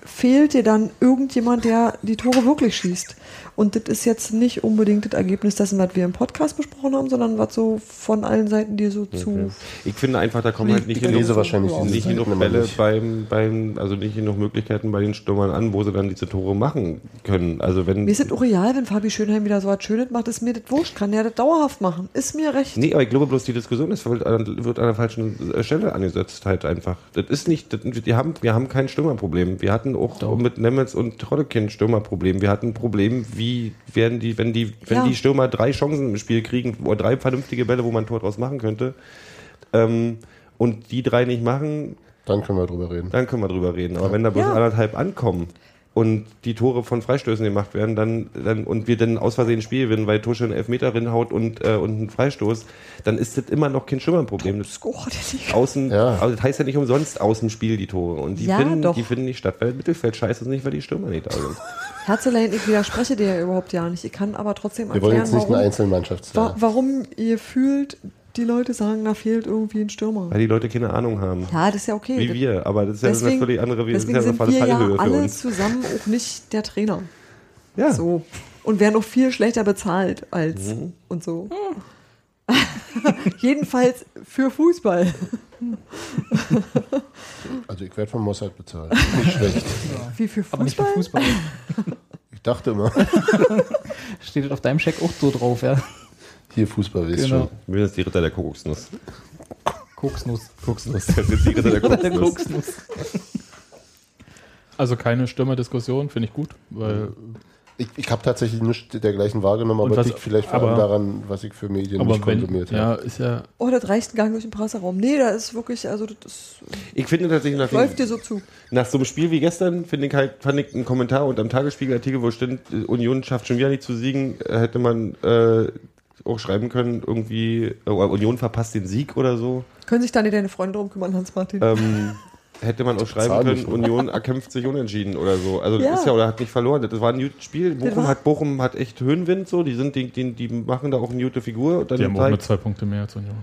fehlt dir dann irgendjemand, der die Tore wirklich schießt. Und das ist jetzt nicht unbedingt das Ergebnis dessen, was wir im Podcast besprochen haben, sondern was so von allen Seiten dir so zu. Ich finde einfach, da kommen halt nicht Ich genug, lese wahrscheinlich nicht genug Bälle nicht. beim, beim, also nicht genug Möglichkeiten bei den Stürmern an, wo sie dann diese Tore machen können. Also wenn. Mir ist es auch real, wenn Fabi Schönheim wieder so was Schönes macht, ist mir das wurscht. Kann der das dauerhaft machen. Ist mir recht. Nee, aber ich glaube bloß, die Diskussion ist, wird an, wird an der falschen Stelle angesetzt halt einfach. Das ist nicht, das, wir, haben, wir haben kein Stürmerproblem. Wir hatten auch mit Nemetz und Trollekin Stürmerproblem. Wir hatten ein Problem, wie werden die, wenn die, wenn Ja. die Stürmer drei Chancen im Spiel kriegen, oder drei vernünftige Bälle, wo man ein Tor draus machen könnte, ähm, und die drei nicht machen, Dann können wir drüber reden. dann können wir drüber reden. Aber wenn da bloß Ja. anderthalb ankommen und die Tore von Freistößen gemacht werden, dann, dann und wir dann aus Versehen ein Spiel gewinnen, weil Tusche einen Elfmeter reinhaut und, äh, und einen Freistoß, dann ist das immer noch kein Schimmerproblem. Das. Außen, Ja. also das heißt ja nicht umsonst Außenspiel die Tore. Und die, Ja, finden, doch. die finden nicht statt, weil Mittelfeld scheiße ist nicht, weil die Stürmer nicht da sind. Herzelein, ich widerspreche dir ja überhaupt ja nicht. Ich kann aber trotzdem Wir wollen erklären, jetzt nicht eine warum, Einzelmannschaft wa warum ihr fühlt, die Leute sagen, da fehlt irgendwie ein Stürmer. Weil die Leute keine Ahnung haben. Ja, das ist ja okay. Wie wir, aber das ist ja eine Deswegen, völlig andere, das ist deswegen ja eine wir ja Fallhöhe für alle uns. zusammen auch nicht der Trainer. Ja. So. Und werden auch viel schlechter bezahlt als Mhm. und so. Jedenfalls für Fußball. Also ich werde vom Mossad bezahlt. Nicht schlecht. Wie für Aber nicht für Fußball? Fußball. Ich dachte immer, Steht das auf deinem Scheck auch so drauf, ja? Hier Fußball ist Genau. schon. Wir sind jetzt die Ritter der Kokosnuss. Koksnuss. Kokosnuss. Das sind die Ritter der Oder der Kokosnuss. Koksnuss. Also keine Stürmerdiskussion, finde ich gut, weil Ich, ich habe tatsächlich nichts dergleichen wahrgenommen, aber was- liegt vielleicht vor allem daran, was ich für Medien aber nicht wenn, konsumiert ja, habe. ist ja Oh, das reicht ein Gang durch den Presseraum. Nee, da ist wirklich, also das ist, Ich finde tatsächlich nach, läuft dir so zu. nach so einem Spiel wie gestern, finde ich halt, fand ich einen Kommentar unter dem Tagesspiegelartikel, wo steht, äh, Union schafft schon wieder nicht zu siegen, äh, hätte man äh, auch schreiben können, irgendwie, äh, Union verpasst den Sieg oder so. Können sich da nicht deine Freunde drum kümmern, Hans-Martin? Ähm, hätte man auch schreiben können, nicht. Union erkämpft sich unentschieden oder so. Also das Ja. ist ja, oder hat nicht verloren. Das war ein gutes Spiel. Bochum hat, Bochum hat echt Höhenwind so, die sind, die, die, die machen da auch eine gute Figur. Und dann die haben auch nur zwei Punkte mehr als Union.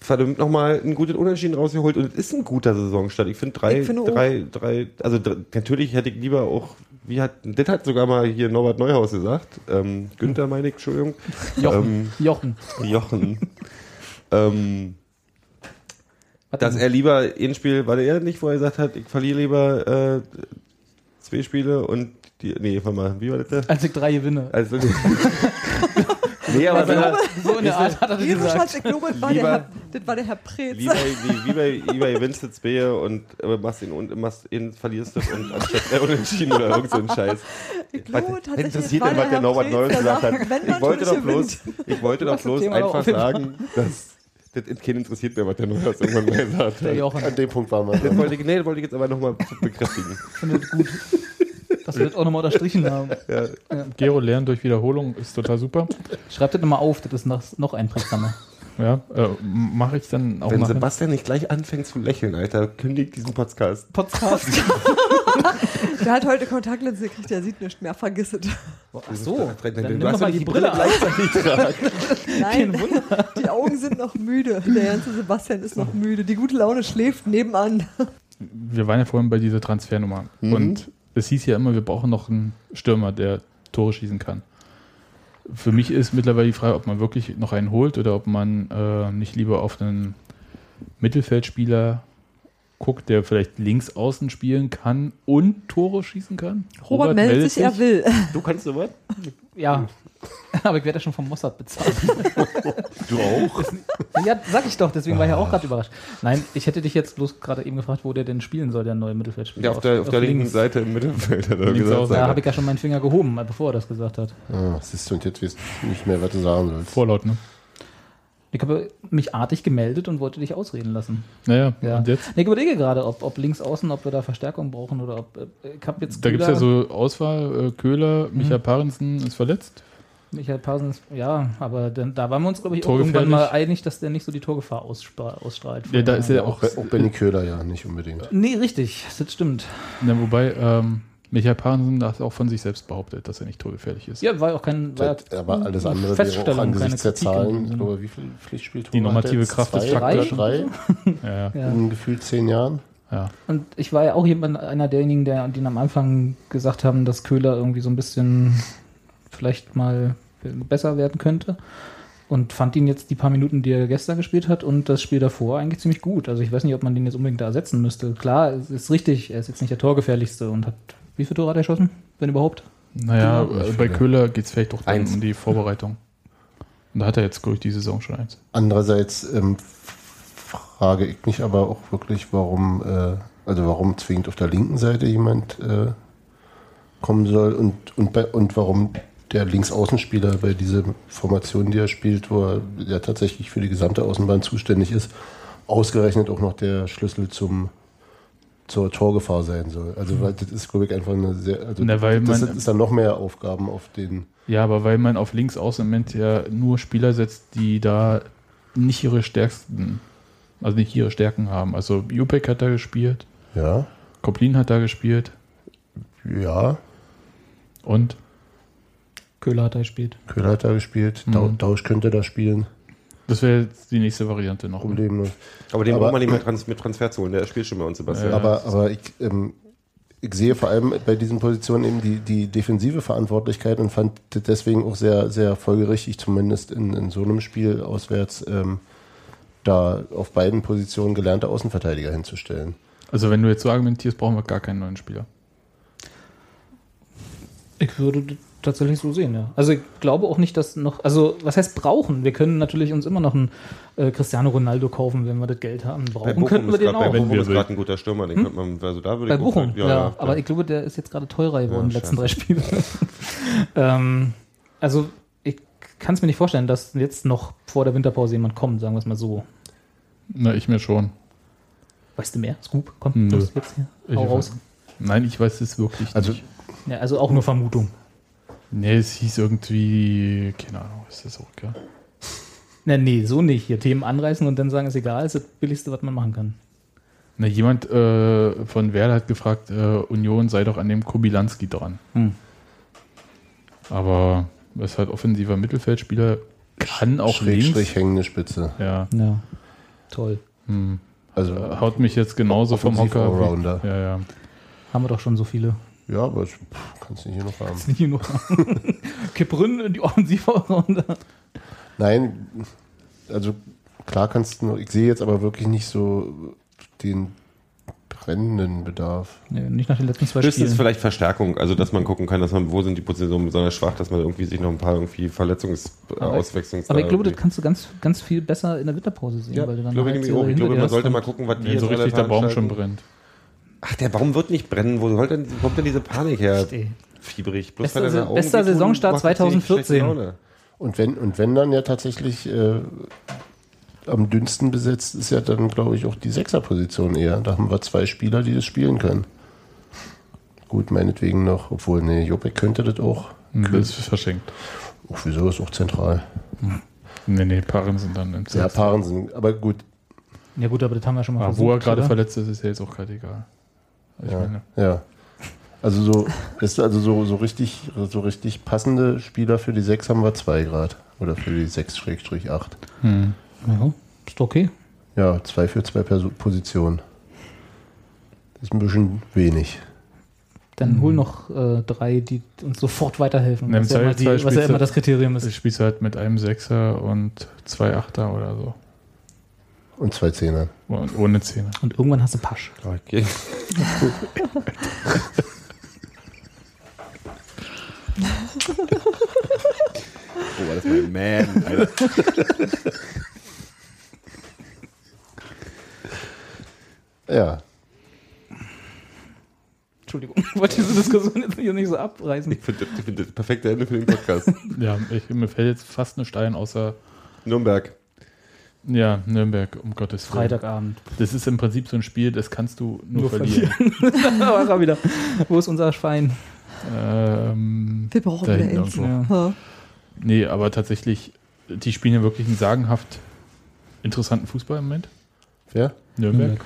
verdammt nochmal einen guten Unentschieden rausgeholt und es ist ein guter Saisonstart. Ich finde drei, Ich finde auch. drei, drei, also natürlich hätte ich lieber auch, wie hat, das hat sogar mal hier Norbert Neuhaus gesagt, ähm, Günther meine ich, Entschuldigung, Jochen. Ähm, Jochen. Jochen, ähm, dass er lieber ein Spiel, war er nicht, wo er gesagt hat, ich verliere lieber äh, zwei Spiele und die, nee, warte mal, wie war das? da? Als ich drei gewinne. Also, nee, aber wenn er, So in der Art hat er das Jedenfalls, gesagt. ich glaube, das war, Lieber- der Herr, das war der Herr Preetz. Lieber, wie, wie bei, wie bei Vince Zwei und äh, machst ihn und machst ihn, verlierst du und anstatt äh, unentschieden oder irgend so ein Scheiß. Ich glaube, Was tatsächlich, interessiert es war denn, was der Norbert Neues gesagt hat? man Ich wollte doch bloß, ich wollte doch das bloß einfach sagen, dass das keinen interessiert mehr, was der Neues irgendwann mal gesagt Der hat. An dem Punkt waren wir. Das wollte ich, nee, das wollte ich jetzt aber nochmal bekräftigen. findet gut. Dass wir das auch nochmal unterstrichen haben. Gero lernen durch Wiederholung ist total super. Schreibt das nochmal auf, das ist noch, noch einprägsamer. Ja, äh, mache ich dann auch Wenn nachher. Sebastian nicht gleich anfängt zu lächeln, Alter, kündigt diesen Podcast. Podcast. Der hat heute Kontaktlinse gekriegt, der sieht nicht mehr, vergiss es. Ach so, dann du nimm hast mal ja die Brille ab. gleichzeitig tragen. Nein, die Augen sind noch müde. Der ganze Sebastian ist noch müde. Die gute Laune schläft nebenan. Wir waren ja vorhin bei dieser Transfernummer. Mhm. Und es hieß ja immer, wir brauchen noch einen Stürmer, der Tore schießen kann. Für mich ist mittlerweile die Frage, ob man wirklich noch einen holt oder ob man äh, nicht lieber auf einen Mittelfeldspieler guckt, der vielleicht links außen spielen kann und Tore schießen kann. Robert, meldet sich, er will. Du kannst sowas? Ja. Aber ich werde ja schon vom Mossad bezahlt. Du auch? Ja, sag ich doch, deswegen war ich ja auch gerade überrascht. Nein, ich hätte dich jetzt bloß gerade eben gefragt, wo der denn spielen soll, der neue Mittelfeldspieler. Ja, auf der, auf der linken links. Seite im Mittelfeld hat er Links gesagt. Da habe ich ja schon meinen Finger gehoben, bevor er das gesagt hat. Ah, siehst du, und jetzt weißt du nicht mehr, was du sagen sollst. Vorlaut, ne? Ich habe mich artig gemeldet und wollte dich ausreden lassen. Naja, Ja. und jetzt? Ich überlege gerade, ob, ob links außen, ob wir da Verstärkung brauchen oder ob. äh, Ich habe jetzt. Da gibt es ja so Auswahl, äh, Köhler, Mhm. Michael Parensen ist verletzt. Michael Parsons, ja, aber dann, da waren wir uns, glaube ich, auch irgendwann mal einig, dass der nicht so die Torgefahr ausstra ausstrahlt. Ja, da ist er auch, Auch Benny Köhler ja nicht unbedingt. Nee, richtig, das stimmt. na, wobei ähm, Michael Parensen hat auch von sich selbst behauptet, dass er nicht torgefährlich ist. Ja, war ja auch kein. War Aber alles andere wäre auch Feststellung, angesichts der Zahlen, Sinne. aber wie viel Pflichtspieltore Die normative hat jetzt? Kraft des oder drei Ja, ja. Ja. in gefühlt zehn Jahren. ja. Und ich war ja auch jemand, einer derjenigen, der, die am Anfang gesagt haben, dass Köhler irgendwie so ein bisschen vielleicht mal besser werden könnte. Und fand ihn jetzt die paar Minuten, die er gestern gespielt hat und das Spiel davor eigentlich ziemlich gut. Also ich weiß nicht, ob man den jetzt unbedingt da ersetzen müsste. Klar, es ist richtig, er ist jetzt nicht der Torgefährlichste und hat, wie viele Tore hat er geschossen, wenn überhaupt? Naja, äh, bei Köhler geht es vielleicht Eins. um die Vorbereitung. Und da hat er jetzt, glaube ich, die Saison schon eins. Andererseits ähm, frage ich mich aber auch wirklich, warum, äh, also warum zwingend auf der linken Seite jemand äh, kommen soll und, und, bei, und warum der Linksaußenspieler bei dieser Formation, die er spielt, wo er ja tatsächlich für die gesamte Außenbahn zuständig ist, ausgerechnet auch noch der Schlüssel zum zur Torgefahr sein soll. Also weil das ist, glaube ich, einfach eine sehr, also Na, weil das man- ist dann noch mehr Aufgaben auf den Ja, aber weil man auf links außen im Moment ja nur Spieler setzt, die da nicht ihre stärksten, also nicht ihre Stärken haben. Also Jupek hat da gespielt, ja, Koplin hat da gespielt ja, und Köhler hat er gespielt. Köhler hat da gespielt, Mhm. Dausch könnte da spielen, das wäre jetzt die nächste Variante noch. problemlos. Aber den braucht man nicht mehr trans mit Transfer zu holen. Der spielt schon bei uns, Sebastian. Ja. Aber, aber ich, ähm, ich sehe vor allem bei diesen Positionen eben die, die defensive Verantwortlichkeit und fand das deswegen auch sehr, sehr folgerichtig, zumindest in, in so einem Spiel auswärts, ähm, da auf beiden Positionen gelernte Außenverteidiger hinzustellen. Also wenn du jetzt so argumentierst, brauchen wir gar keinen neuen Spieler. Ich würde das tatsächlich so sehen, ja. Also ich glaube auch nicht, dass noch, also was heißt brauchen? Wir können natürlich uns immer noch einen äh, Cristiano Ronaldo kaufen, wenn wir das Geld haben. bei Brauchen könnten wir den bei auch. Wenn Bochum wir ist will. gerade ein guter Stürmer. Den könnte man, also da würde Bei ich Bochum, auch- ja, aber klar. ich glaube, der ist jetzt gerade teurer geworden, die Ja, letzten drei scheiße. Spiele. ähm, also ich kann es mir nicht vorstellen, dass jetzt noch vor der Winterpause jemand kommt, sagen wir es mal so. Na, ich mir schon. Weißt du mehr? Scoop, komm, Nö. los, jetzt hier. Ich Hau raus. Nein, ich weiß es wirklich Also- nicht. Ja, also auch nur Vermutung. Nee, es hieß irgendwie, keine Ahnung, ist das auch, ja. Na, nee, so nicht. Hier Themen anreißen und dann sagen, ist egal, ist das Billigste, was man machen kann. Na, jemand äh, von Werder hat gefragt, äh, Union sei doch an dem Kobilanski dran. Hm. Aber es ist halt offensiver Mittelfeldspieler, kann auch Schrägstrich links. hängende Spitze. Ja, Ja, toll. hm. Also, Äh, haut mich jetzt genauso vom Hocker. Allrounder. wie- Ja, ja. Haben wir doch schon so viele. Ja, aber ich, pff, kannst du nicht hier noch haben. Nicht nur. Kipp Rünn in die Offensivrunde. Nein, also klar kannst du, ich sehe jetzt aber wirklich nicht so den brennenden Bedarf. Nee, nicht nach den letzten zwei Höchstens Spielen. vielleicht Verstärkung, also dass man gucken kann, dass man, wo sind die Positionen besonders schwach, dass man irgendwie sich noch ein paar irgendwie Verletzungs-, äh, Aber- Auswechslungs- Aber ich glaube, das kannst du ganz, ganz viel besser in der Winterpause sehen. ja, weil du dann glaube ich, halt auch. ich hinter glaube, dir man sollte mal gucken, was die Wenn so richtig der Baum schon brennt. Ach, der Baum wird nicht brennen. Wo soll denn, kommt denn diese Panik her? Ey. Fiebrig. Bloß Bester Se- Augen bester wehtun, Saisonstart macht das dir 2014. schlechte Laune. Und wenn, und wenn dann ja tatsächlich äh, am dünnsten besetzt ist ja dann, glaube ich, auch die Sechserposition eher. Da haben wir zwei Spieler, die das spielen können. Gut, meinetwegen noch, obwohl, nee, Jopek könnte das auch. Hm, Das ist verschenkt. Auch wieso ist auch zentral. Nee, nee, Paaren sind dann im Ja, Sechs. Paaren sind, aber gut, Ja gut, aber das haben wir schon mal Aber versucht. wo er gerade verletzt ist, ist ja jetzt auch gerade egal. Ich ja, meine, ja. Also so, ist also so, so richtig, so richtig passende Spieler für die 6 haben wir zwei Grad. Oder für die 6-8. hm. Ja, ist doch okay. Ja, zwei für zwei Perso Positionen. Das ist ein bisschen wenig. Dann hol noch äh, drei, die uns sofort weiterhelfen. Was, ja immer, die, was ja immer du- das Kriterium du ist. spielst halt mit einem Sechser und zwei Achter oder so. Und zwei Zehner. Und ohne Zähne. Und irgendwann hast du Pasch. Okay. oh, war das mein Man, Alter. Ja, Entschuldigung, ich wollte diese Diskussion jetzt hier nicht so abreißen. Ich finde find das perfekte Ende für den Podcast. Ja, ich, mir fällt jetzt fast eine Stein außer Nürnberg. Ja, Nürnberg, um Gottes Willen. Freitagabend. Das ist im Prinzip so ein Spiel, das kannst du nur, Nur verlieren. er wieder. Wo ist unser Schwein? Ähm, Wir brauchen wieder irgendwo. Ja. Nee, aber tatsächlich, die spielen ja wirklich einen sagenhaft interessanten Fußball im Moment. wer? Nürnberg.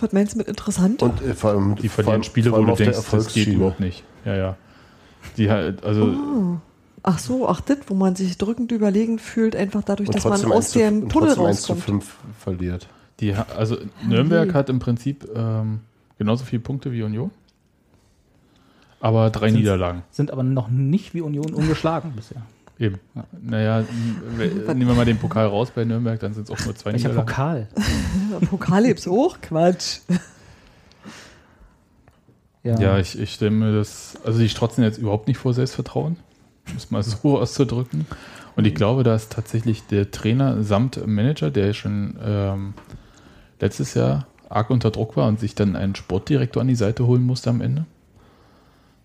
Was meinst du mit interessant? Und äh, vor allem Die vor verlieren allem- Spiele, vor wo allem du auf der denkst, das geht überhaupt nicht. Ja, ja. Die halt, also Oh. Ach so, ach das, wo man sich drückend überlegen fühlt, einfach dadurch, Und dass man aus 1 zu, dem und Tunnel trotzdem 1 zu rauskommt. 5 verliert. Die, also Nürnberg je. hat im Prinzip ähm, genauso viele Punkte wie Union. Aber drei Sind's- Niederlagen. Sind aber noch nicht wie Union ungeschlagen bisher. Eben. Naja, n- we- nehmen wir mal den Pokal raus bei Nürnberg, dann sind es auch nur zwei Welcher Niederlagen. Pokal? Ja, Pokal hebt's hoch? Quatsch. Ja, ich, ich stelle mir das, also die strotzen jetzt überhaupt nicht vor Selbstvertrauen, um es mal so auszudrücken. Und ich glaube, da ist tatsächlich der Trainer samt Manager, der schon ähm, letztes Jahr arg unter Druck war und sich dann einen Sportdirektor an die Seite holen musste am Ende.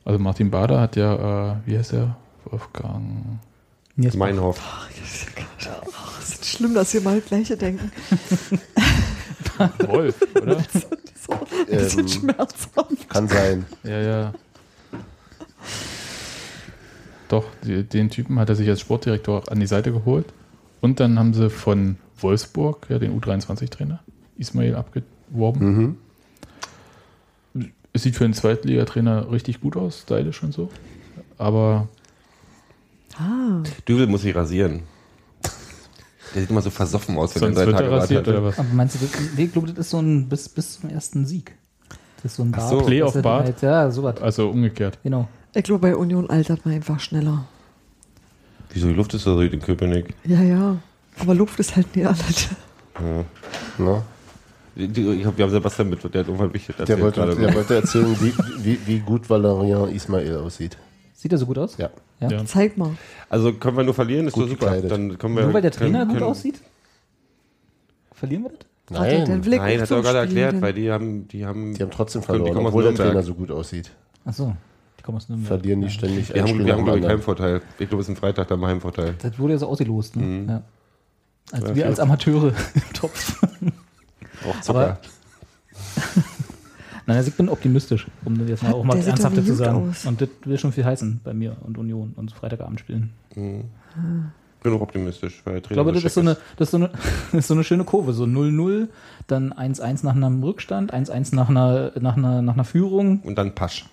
Also Martin Bader hat ja, äh, wie heißt er? Wolfgang. Jetzt Meinhof. Es ist schlimm, dass wir mal Gleiche denken. Wolf, oder? So, ein bisschen Ähm, schmerzhaft. Kann sein. Ja, ja. Doch, den Typen hat er sich als Sportdirektor an die Seite geholt. Und dann haben sie von Wolfsburg, ja, den U23-Trainer, Ismail abgeworben. Mhm. Es sieht für einen Zweitligatrainer richtig gut aus, stylisch und so. Aber Ah, Dübel muss sich rasieren. Der sieht immer so versoffen aus, wenn er sonst Tage er rasiert oder hat. was? Aber meinst du, ich glaube, das ist so ein bis, bis zum ersten Sieg. Das ist so ein Ach Bart. so. Playoff-Bart? Halt, ja, sowas. Also umgekehrt. Genau. Ich glaube, bei Union altert man einfach schneller. Wieso, die Luft ist so in Köpenick. Ja, ja. Aber Luft ist halt nicht alles. Die- die- Ich hab, wir haben Sebastian mit, der hat irgendwann wichtig Der, erzählt wollte, gerade. der wollte erzählen, wie, wie, wie gut Valerian Ismail aussieht. Sieht er so gut aus? Ja. Ja. Ja. Zeig mal. Also können wir nur verlieren, ist Gut so super. gekleidet. Dann können wir, Nur weil der können- Trainer gut können- aussieht? Verlieren wir das? Nein, Nein, hat er gerade erklärt, den- weil die haben, die haben, die haben trotzdem Können- verloren, obwohl der. Trainer so gut aussieht. Ach so. Aus Nürnberg. Verlieren die ja. ständig wir haben, wir haben glaube ich, keinen anderen. Vorteil. Ich glaube, es ist ein Freitag, da haben wir Heimvorteil. Das wurde ja so ausgelost, ne? Mhm. Ja. Also Ja, wir als Amateure im Topf. Auch Zucker. Aber Nein, also ich bin optimistisch, um das jetzt mal auch mal doch zu sagen. aus. Und das will schon viel heißen bei mir und Union und Freitagabend spielen. Ich bin auch optimistisch, weil der Ich Trainer glaube, das ist so, eine, das, ist so eine, das ist so eine schöne Kurve. So 0-0, dann 1-1 nach einem Rückstand, 1-1 nach einer, nach, einer, nach einer Führung. Und dann Pasch.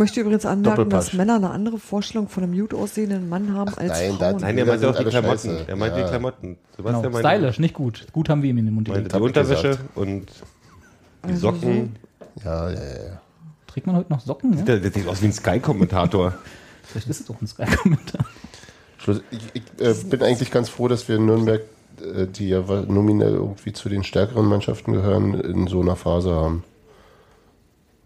Ich möchte übrigens anmerken, dass. Männer eine andere Vorstellung von einem gut aussehenden Mann haben als nein, Frauen. Nein, Bilder meinte auch die Klamotten. scheiße. Der meinte Ja. die Klamotten. Genau, meinte, stylisch, nicht gut. Gut haben wir ihm in den Mund gelegt. die Unterwäsche gesagt. und die Also Socken. Ja, ja, ja. ja. Trägt man heute noch Socken? Ja? Der, der sieht aus wie ein Sky-Kommentator. Vielleicht ist es doch ein Sky-Kommentar. Schluss, ich ich äh, bin eigentlich ganz froh, dass wir Nürnberg äh, die ja nominell irgendwie zu den stärkeren Mannschaften gehören, in so einer Phase haben.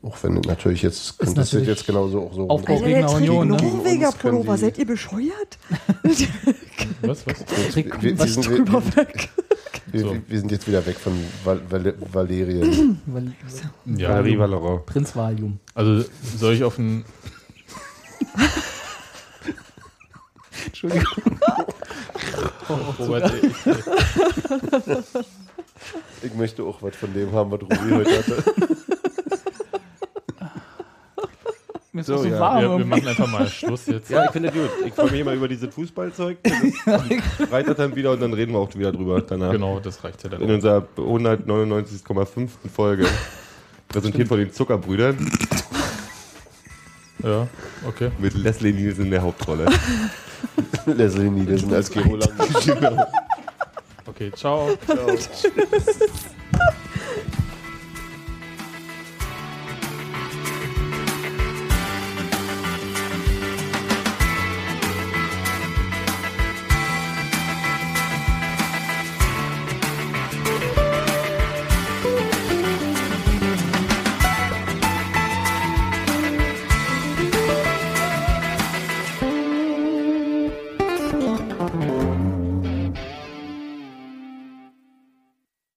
Auch wenn natürlich jetzt, könnte es natürlich jetzt genauso auch so. Gegen der trägt Union, ne? Norweger Pullover. Seid ihr bescheuert? Was, was? Wir- wir was sind- drüber wir- weg. Wir, So. wir sind jetzt wieder weg von Val Val Valerien. Weil, Ja, Valerie Valorant. Prinz Valium. also soll ich auf ein. Entschuldigung. Robert, ich, Ich möchte auch was von dem haben, was Ruby heute hatte. Mir ist So, so ja, warm. wir, wir machen einfach mal Schluss jetzt. Ja, ich finde das gut. Ich freue mich immer über dieses Fußballzeug. Das Freitag dann wieder und dann reden wir auch wieder drüber danach. Genau, das reicht ja dann. In auch. unserer 199,5. Folge. Präsentiert von den Zuckerbrüdern Ja, okay. mit Leslie Nielsen in der Hauptrolle. Leslie Nielsen als Gero Lang. genau. Okay, ciao. ciao.